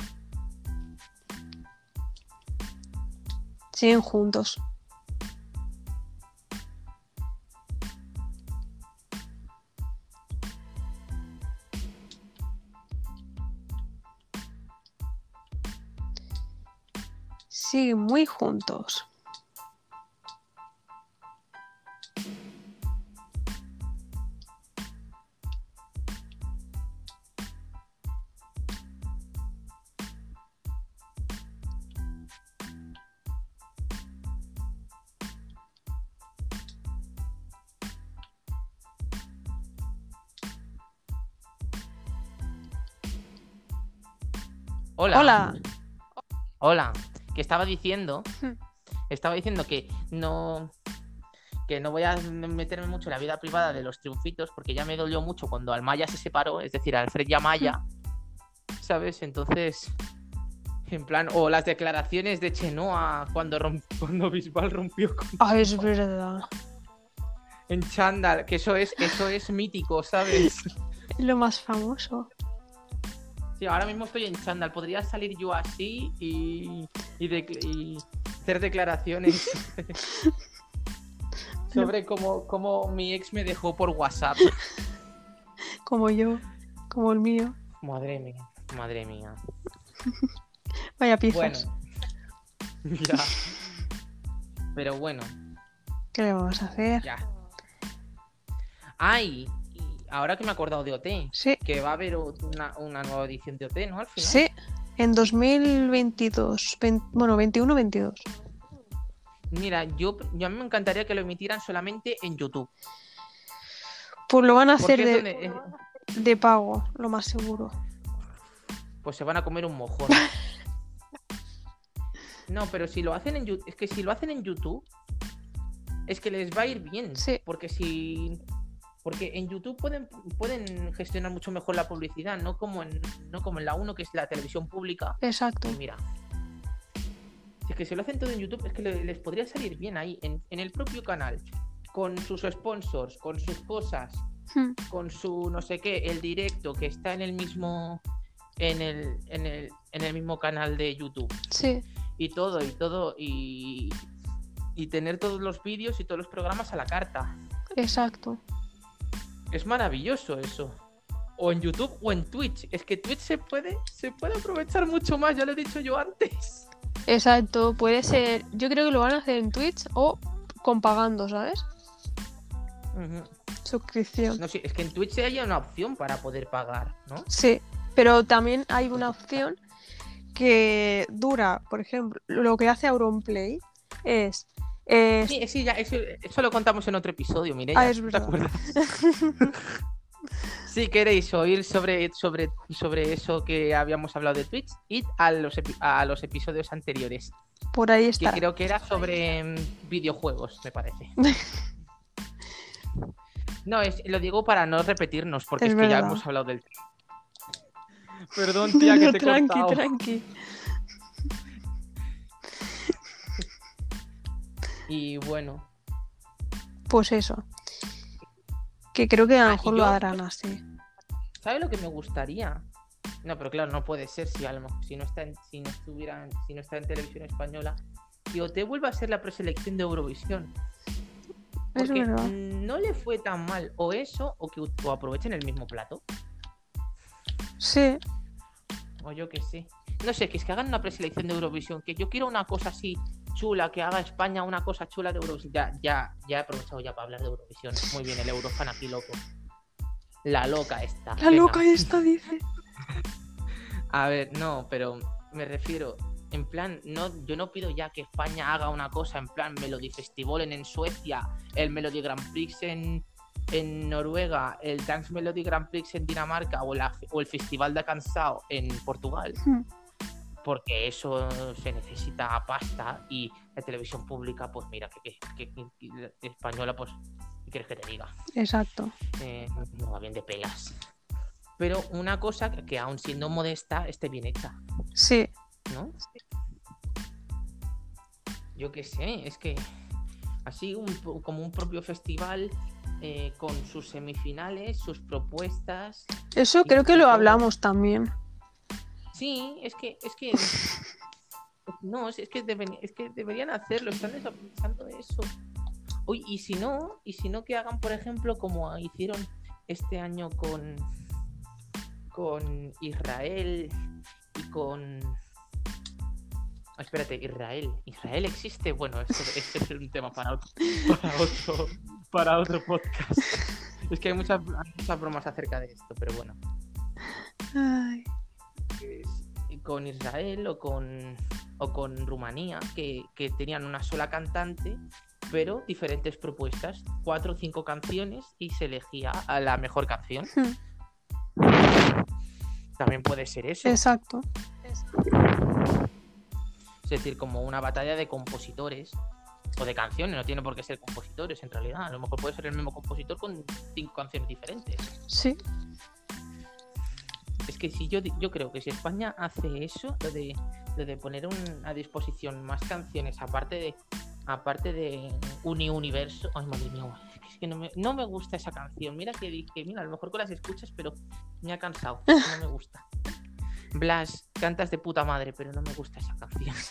Siguen juntos. Siguen muy juntos. Hola Hola. hola que estaba diciendo Hmm. estaba diciendo que no que no voy a meterme mucho en la vida privada de los triunfitos porque ya me dolió mucho cuando Almaya se separó, es decir, Alfred y Amaya, ¿sabes? Entonces, En plan, o las declaraciones de Chenoa cuando, romp- cuando Bisbal rompió con- Ah, es verdad. en chándal, que eso es, eso es mítico, ¿sabes? Es [laughs] lo más famoso. Sí, ahora mismo estoy en chándal, podría salir yo así y, y, hacer declaraciones [laughs] sobre cómo, cómo mi ex me dejó por WhatsApp. [laughs] Como yo, como el mío. Madre mía, madre mía. [laughs] Vaya Bueno, pizzas. ya. Pero bueno, ¿Qué le vamos a hacer? ya. Ay, ahora que me he acordado de OT, Sí, que va a haber una, una nueva edición de OT, ¿no? Al final. sí. En 2022. vein- bueno, 21-22. Mira, yo, yo a mí me encantaría que lo emitieran solamente en YouTube. Pues lo van a hacer de, donde, de pago, lo más seguro. pues se van a comer un mojón. [laughs] No, pero si lo hacen en YouTube, es que si lo hacen en YouTube, es que les va a ir bien. Sí. Porque si. Porque en YouTube pueden, pueden gestionar mucho mejor la publicidad, no como en, no como en la 1, que es la televisión pública. Exacto. Y mira. Si es que si lo hacen todo en YouTube, es que le- les podría salir bien ahí, en, en el propio canal. Con sus sponsors, con sus cosas, Hmm, con su no sé qué, el directo que está en el mismo. En el, en el, en el mismo canal de YouTube. Sí, Y todo, y todo, y. Y tener todos los vídeos y todos los programas a la carta. exacto. Es maravilloso eso. O en YouTube o en Twitch. Es que Twitch se puede, se puede aprovechar mucho más, ya lo he dicho yo antes. Exacto. Puede ser. Yo creo que lo van a hacer en Twitch o con pagando, ¿sabes? Suscripción. No sé, es que en Twitch hay una opción para poder pagar, ¿no? Sí, pero también hay una opción que dura, por ejemplo, lo que hace Auronplay es. Es- Sí, sí, ya, eso, eso lo contamos en otro episodio, mire. Ah, es ¿te verdad. acuerdas? [laughs] si queréis oír sobre, sobre, sobre eso que habíamos hablado de Twitch, id a los, a los episodios anteriores. por ahí Que está. creo que era sobre mm, videojuegos, me parece. [laughs] No, es, lo digo para no repetirnos, porque Es es, que ya hemos hablado del Perdón, tía, que [laughs] te he tranqui, cortado. tranqui. Y bueno, Pues eso. Que creo que a lo Ah, mejor lo harán así. ¿sabes lo que me gustaría? No, pero claro, no puede ser si, a lo mejor- si no está en, si no estuviera en- si no está en televisión española. Que OT vuelva a ser la preselección de Eurovisión. Porque no le fue tan mal o eso, o que o aprovechen el mismo plato. Sí, O yo que sé. No sé, que es que hagan una preselección de Eurovisión. Que yo quiero una cosa así chula, que haga España una cosa chula de Eurovisión. Ya, ya, ya he aprovechado ya para hablar de Eurovisión. Muy bien, el Eurofan aquí loco. La loca esta. la venga. loca esta dice. A ver, no, pero me refiero. En plan, no, yo no pido ya que España haga una cosa en plan Melody Festival en Suecia, el Melody Grand Prix en, en Noruega, el Dance Melody Grand Prix en Dinamarca o, la, o el Festival de Cansao en Portugal. Hmm. Porque eso se necesita pasta y la televisión pública, pues mira, que, que- que- que la española, pues, ¿qué quieres que te diga? Exacto. Eh, no va bien de pelas. Pero una cosa que, aún siendo modesta esté bien hecha, Sí, ¿no? Yo qué sé, es que así un como un propio festival eh, con sus semifinales, sus propuestas. eso creo que lo hablamos también. Sí, es que, es que. [laughs] No, es que, deben- es que deberían hacerlo, están desaprovechando eso. Uy, y si no, y si no que hagan, por ejemplo, como hicieron este año con con Israel y con espérate, Israel. ¿Israel existe? Bueno, este, este es un tema para otro, para otro, para otro podcast. Es que hay muchas, hay muchas bromas acerca de esto, pero bueno Ay, con Israel o con, o con Rumanía, que, que tenían una sola cantante, pero diferentes propuestas, cuatro o cinco canciones y se elegía a la mejor canción. hmm, También puede ser eso. Exacto. Es decir, como una batalla de compositores o de canciones, no tiene por qué ser compositores en realidad. A lo mejor puede ser el mismo compositor con cinco canciones diferentes. Sí, Es que si yo, yo creo que si España hace eso, lo de lo de poner un- a disposición más canciones, aparte de aparte de Uni Universo. Ay, madre mía, es que no me, no me gusta esa canción. Mira que dije, mira, a lo mejor con las escuchas, pero me ha cansado. [laughs] No me gusta. Blas, cantas de puta madre, pero no me gusta esa canción. [laughs]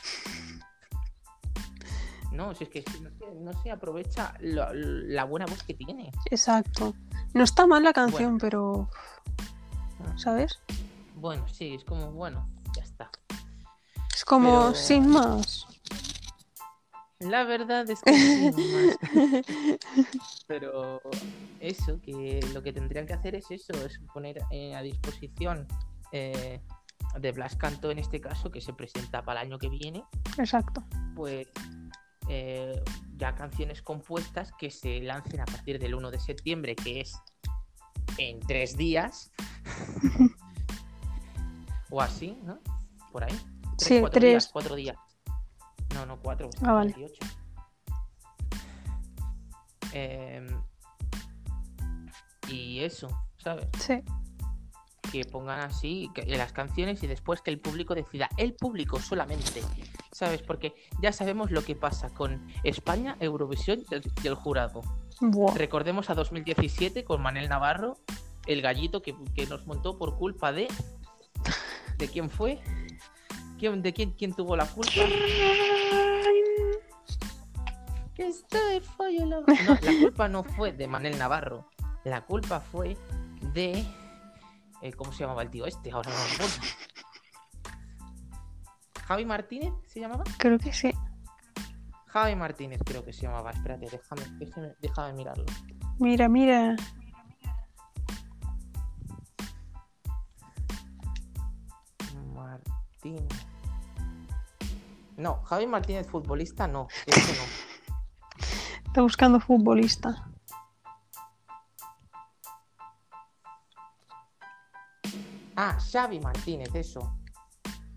No, si es que no se, no se aprovecha la buena voz que tiene. Exacto. No está mal la canción, pero. ¿Sabes? Bueno, sí, es como, bueno, ya está. Es como Pero- sin más. La verdad es que más. [laughs] Pero eso, que lo que tendrían que hacer es eso, es poner eh, a disposición eh, de Blas Canto en este caso, que se presenta para el año que viene, Exacto. pues eh, ya canciones compuestas que se lancen a partir del 1 de septiembre, que es en tres días. [laughs] o así, ¿no? Por ahí. Tres, Sí, cuatro tres. días, cuatro días. No, no, cuatro. Ah, vale. 28. Em, y eso, ¿sabes? Sí. que pongan así que- las canciones y después que el público decida. El público solamente, ¿sabes? Porque ya sabemos lo que pasa con España, Eurovisión y el, y el jurado. Buah. Recordemos a 2017 con Manel Navarro, el gallito que, que nos montó por culpa de... ¿De quién fue? ¿Quién, ¿De quién, quién tuvo la culpa? Que estoy. No, la culpa no fue de Manel Navarro. La culpa fue de. eh, ¿Cómo se llamaba el tío este? Ahora no me acuerdo. ¿Javi Martínez se llamaba? Creo que sí. Javi Martínez creo que se llamaba. Espérate, déjame, déjame, déjame mirarlo. Mira, mira. Martínez. No, Javi Martínez futbolista no. Ese no. Está buscando futbolista. Ah, Xavi Martínez, eso.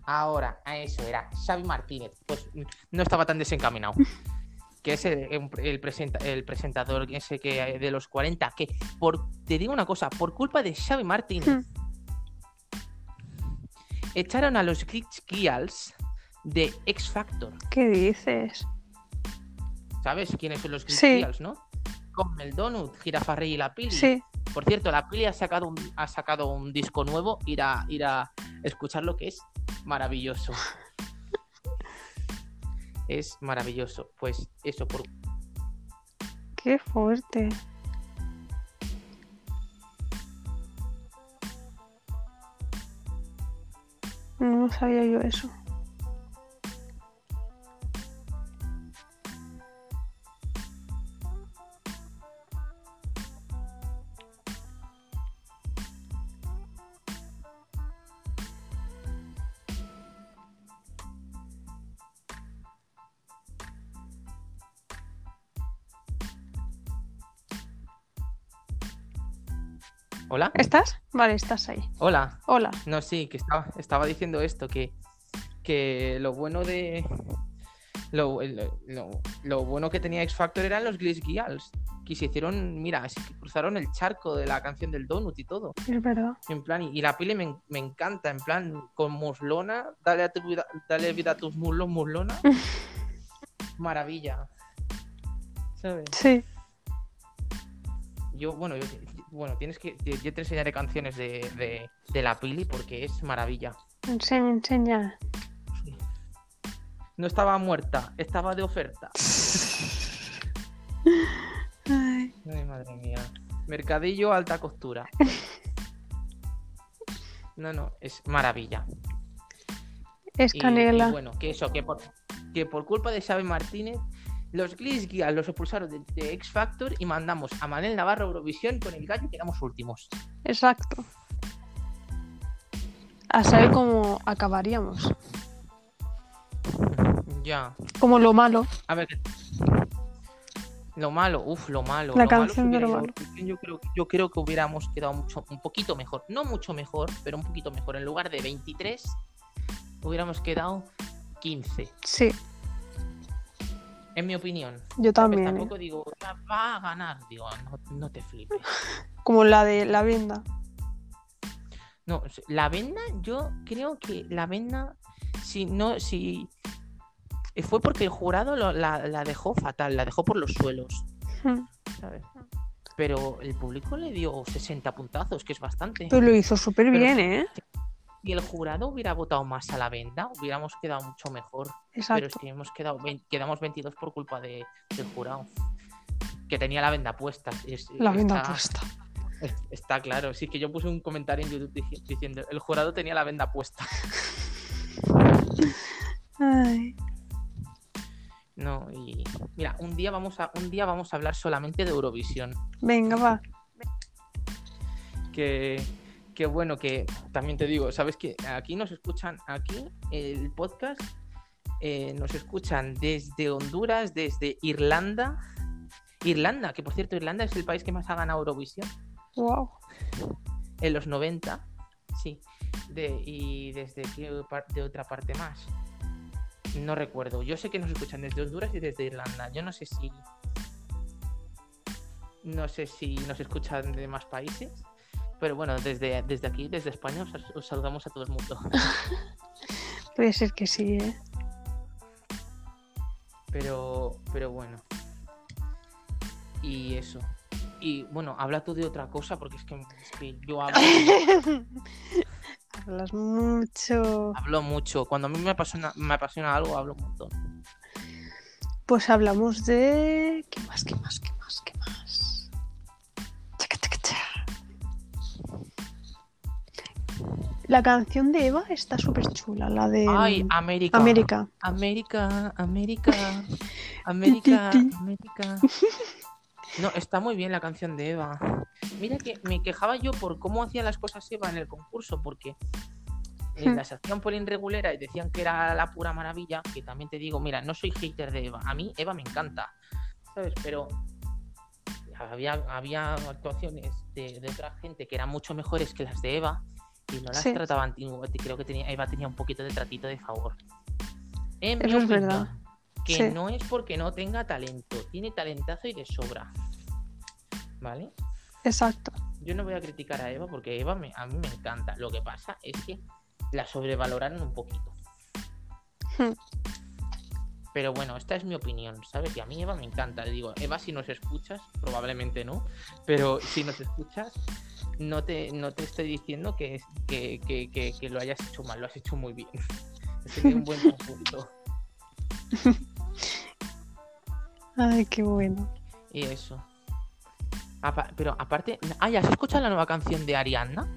Ahora, a eso era, Xavi Martínez. Pues mm, no estaba tan desencaminado. [laughs] Que es el, el presenta- el presentador ese que eh, de los 40, que por, te digo una cosa, por culpa de Xavi Martínez, Hmm. echaron a los Girls de X Factor. ¿Qué dices? ¿Sabes quiénes son los Glitch Sí. No? Con el Donut, Girafarrey y la Pili. Sí. Por cierto, la Pili ha sacado un, ha sacado un disco nuevo, ir a, ir a escuchar lo que es maravilloso. es maravilloso. Pues eso, por Qué fuerte. No sabía yo eso. ¿Hola? ¿Estás? Vale, estás ahí. Hola. Hola. No, sí, que estaba, estaba diciendo esto, que, que lo bueno de. Lo, lo- lo bueno que tenía X Factor eran los Glitch Girls. Que se hicieron, mira, que cruzaron el charco de la canción del Donut y todo. Es verdad. En plan, y, y la pile me, me encanta, en plan, con muslona, dale, a tu vida, dale vida a tus muslos, muslona. [laughs] Maravilla. ¿Sabes? Sí. Yo, bueno, yo, bueno, tienes que. Yo te enseñaré canciones de, de, de la pili porque es maravilla. Enseña, enseña. No estaba muerta, estaba de oferta. Ay, Ay, madre mía. Mercadillo alta costura. No, no, es maravilla. es Y- canela. Y, bueno, que eso, que por, que por culpa de Xavi Martínez, los Girls los expulsaron de, de X Factor y mandamos a Manel Navarro a Eurovisión con el gallo y quedamos últimos. Exacto. A saber cómo acabaríamos. Ya. Como lo malo. A ver. ¿qué- Lo malo, uff, lo malo. La lo malo canción si de lo malo. Yo creo, yo creo que hubiéramos quedado mucho, un poquito mejor. No mucho mejor, pero un poquito mejor. En lugar de 23, hubiéramos quedado 15. Sí, En mi opinión. yo también. ¿eh? Tampoco digo, "Ya va a ganar. Digo, no, no te flipes. [laughs] Como la de la venda. No, la venda, yo creo que la venda si no, si fue porque el jurado lo- la, la dejó fatal, la dejó por los suelos. ¿sabes? Pero el público le dio 60 puntazos, que es bastante. Pero lo hizo súper bien, ¿eh? Si el jurado hubiera votado más a la venda, hubiéramos quedado mucho mejor. Pero es Exacto. que hemos quedado, quedamos 22 por culpa de, del jurado. Que tenía la venda puesta. Es- La venda está- puesta. es- Está claro. Sí, que yo puse un comentario en YouTube dici- diciendo: el jurado tenía la venda puesta. [laughs] Ay. No, y mira, un día vamos a, un día vamos a hablar solamente de Eurovisión. Venga, va. Que, que bueno, que también te digo, sabes que aquí nos escuchan, aquí el podcast eh, nos escuchan desde Honduras, desde Irlanda. Irlanda, que por cierto, Irlanda es el país que más ha ganado Eurovisión Wow. en los 90. Sí. De, y desde qué de otra parte más. No recuerdo. Yo sé que nos escuchan desde Honduras y desde Irlanda. Yo no sé si. No sé si nos escuchan de más países. Pero bueno, desde, desde aquí, desde España, os, os saludamos a todo el mundo. [laughs] Puede ser que sí, ¿eh? Pero, pero bueno. Y eso. Y bueno, habla tú de otra cosa porque es que, es que yo hablo, [laughs] Hablas mucho. hablo mucho. Cuando a mí me apasiona, me apasiona algo, hablo un montón. Pues hablamos de. ¿Qué más? ¿Qué más? ¿Qué más? ¿Qué más? La canción de Eva está súper chula, la de Ay, América. América. América, América, [laughs] América, ti. América. No, está muy bien la canción de Eva. Mira que me quejaba yo por cómo hacía las cosas Eva en el concurso, porque Hmm. las hacían por irregulera y decían que era la pura maravilla, que también te digo, mira, no soy hater de Eva. A mí Eva me encanta, ¿sabes? Pero había, había actuaciones de, de otra gente que eran mucho mejores que las de Eva y no las Sí. trataban. Creo que tenía, Eva tenía un poquito de tratito de favor. En mi es opinión, verdad. Que Sí. no es porque no tenga talento, tiene talentazo y de sobra. ¿Vale? Exacto. Yo no voy a criticar a Eva porque Eva me- a mí me encanta. Lo que pasa es que la sobrevaloraron un poquito. Hmm. Pero bueno, esta es mi opinión, ¿sabes? Que a mí Eva me encanta. Le digo, Eva, si nos escuchas, probablemente no, pero si nos escuchas, no te, no te estoy diciendo que, es- que, que- que- que lo hayas hecho mal, lo has hecho muy bien. [laughs] Tenido un buen concurso. [laughs] Ay, qué bueno. Y eso. Apa- pero aparte, ah, ¿ya has escuchado la nueva canción de Ariana?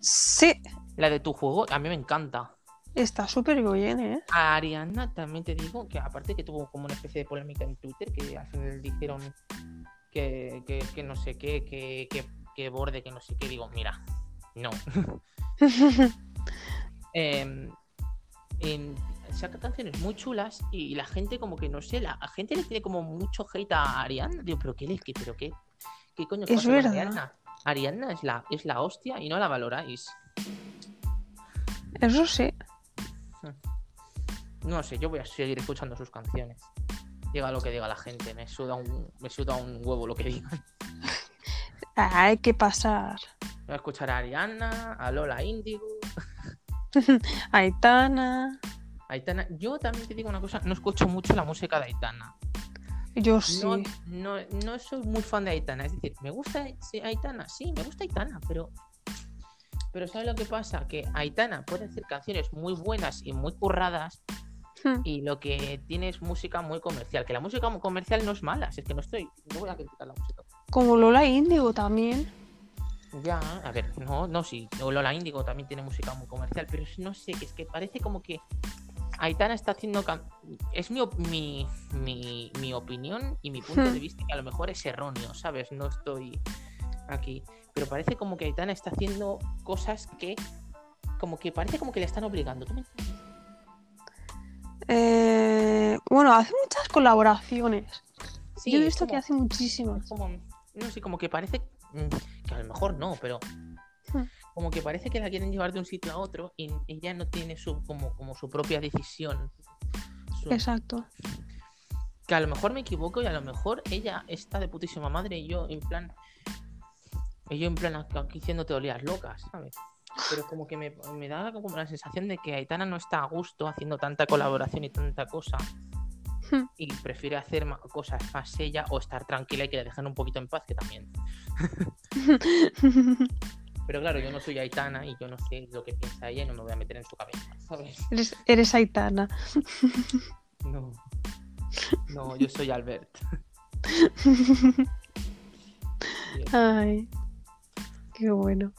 Sí, La de tu juego, a mí me encanta. Está súper bien, ¿eh? A Ariana también te digo que aparte que tuvo como una especie de polémica en Twitter, que al final dijeron que, que, que no sé qué, que, que, que borde, que no sé qué, digo, mira, no. [laughs] Em, em, saca canciones muy chulas y la gente como que no sé, la gente le tiene como mucho hate a Ariana. Digo, pero qué le qué, pero qué, qué coño Es pasa con. Ariana? Ariana es la, es la hostia y no la valoráis. Eso sí. [laughs] No sé, yo voy a seguir escuchando sus canciones. Diga lo que diga la gente, me suda un, me suda un huevo lo que digan. [laughs] Hay que pasar. Voy a escuchar a Ariana, a Lola Indigo, [laughs] Aitana. Aitana. Yo también te digo una cosa, no escucho mucho la música de Aitana. Yo sí. No, no, no soy muy fan de Aitana. Es decir, ¿me gusta Aitana? Sí, me gusta Aitana, pero. Pero ¿sabes lo que pasa? Que Aitana puede hacer canciones muy buenas y muy curradas Hmm. y lo que tiene es música muy comercial. Que la música comercial no es mala, si es que no estoy. No voy a criticar la música. Como Lola Índigo también. Ya, a ver, no, no, sí. Lola Índigo también tiene música muy comercial, pero no sé, es que parece como que Aitana está haciendo. can- Es mi, mi, mi, mi opinión y mi punto de Hmm. vista, que a lo mejor es erróneo, ¿sabes? No estoy aquí. Pero parece como que Aitana está haciendo cosas que. Como que parece como que le están obligando. ¿Tú me entiendes? Eh, bueno, hace muchas colaboraciones. Sí, Yo he visto que hace muchísimas. como, no sé, como que parece mm, que a lo mejor no, pero Hmm. como que parece que la quieren llevar de un sitio a otro y ella no tiene su como, como su propia decisión. Su- Exacto. que a lo mejor me equivoco y a lo mejor ella está de putísima madre y yo en plan y yo en plan aquí haciendo teorías locas, ¿sabes? pero como que me, me da como la sensación de que Aitana no está a gusto haciendo tanta colaboración y tanta cosa. Hmm. Y prefiere hacer cosas más ella o estar tranquila y que le dejen un poquito en paz, que también. [laughs] Pero claro, yo no soy Aitana y yo no sé lo que piensa ella y no me voy a meter en su cabeza, ¿sabes? eres, eres Aitana. No. No, yo soy Albert. [laughs] Ay, qué bueno.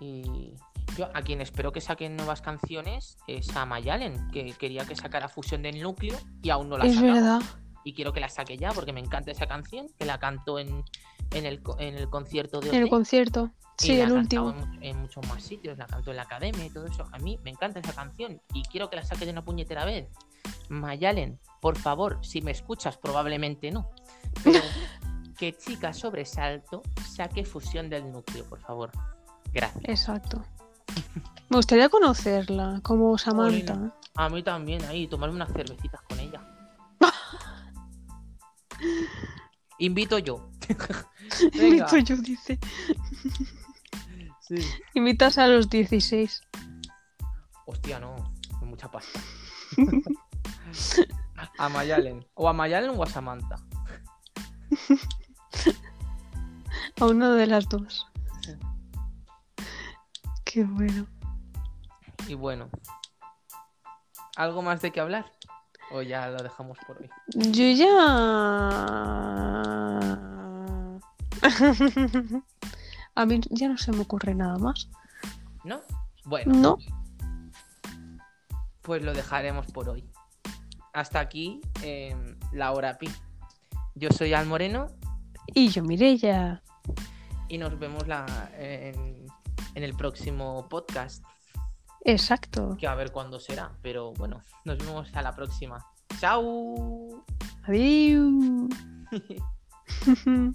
Y yo a quien espero que saquen nuevas canciones es a Mayalen, que quería que sacara Fusión del Núcleo y aún no la Es verdad. Y quiero que la saque ya porque me encanta esa canción, que la cantó en, en, el, en el concierto de En el concierto. y Sí, la el último. En, en muchos más sitios, la cantó en la academia y todo eso. A mí me encanta esa canción y quiero que la saque de una puñetera vez. Mayalen, por favor, si me escuchas, probablemente no. Pero [laughs] que chica sobresalto saque Fusión del Núcleo, por favor. Gracias. Exacto. [laughs] Me gustaría conocerla como Samantha. A mí también, ahí, tomarme unas cervecitas con ella. [laughs] Invito yo. [laughs] Invito yo, dice. Sí. Invitas a los 16. Hostia, no. Mucha pasta. a Mayalen. O a Mayalen o a Samantha. [laughs] A una de las dos. Qué bueno. Y bueno. ¿Algo más de qué hablar? O ya lo dejamos por hoy. Yo ya. [laughs] A mí ya no se me ocurre nada más. ¿No? Bueno, No. pues lo dejaremos por hoy. Hasta aquí em, la hora pi. Yo soy Al Moreno Y yo miré ya. y nos vemos la, en, en el próximo podcast. Exacto. Que a ver cuándo será. Pero bueno, nos vemos a la próxima. ¡Chao! Adiós. [laughs]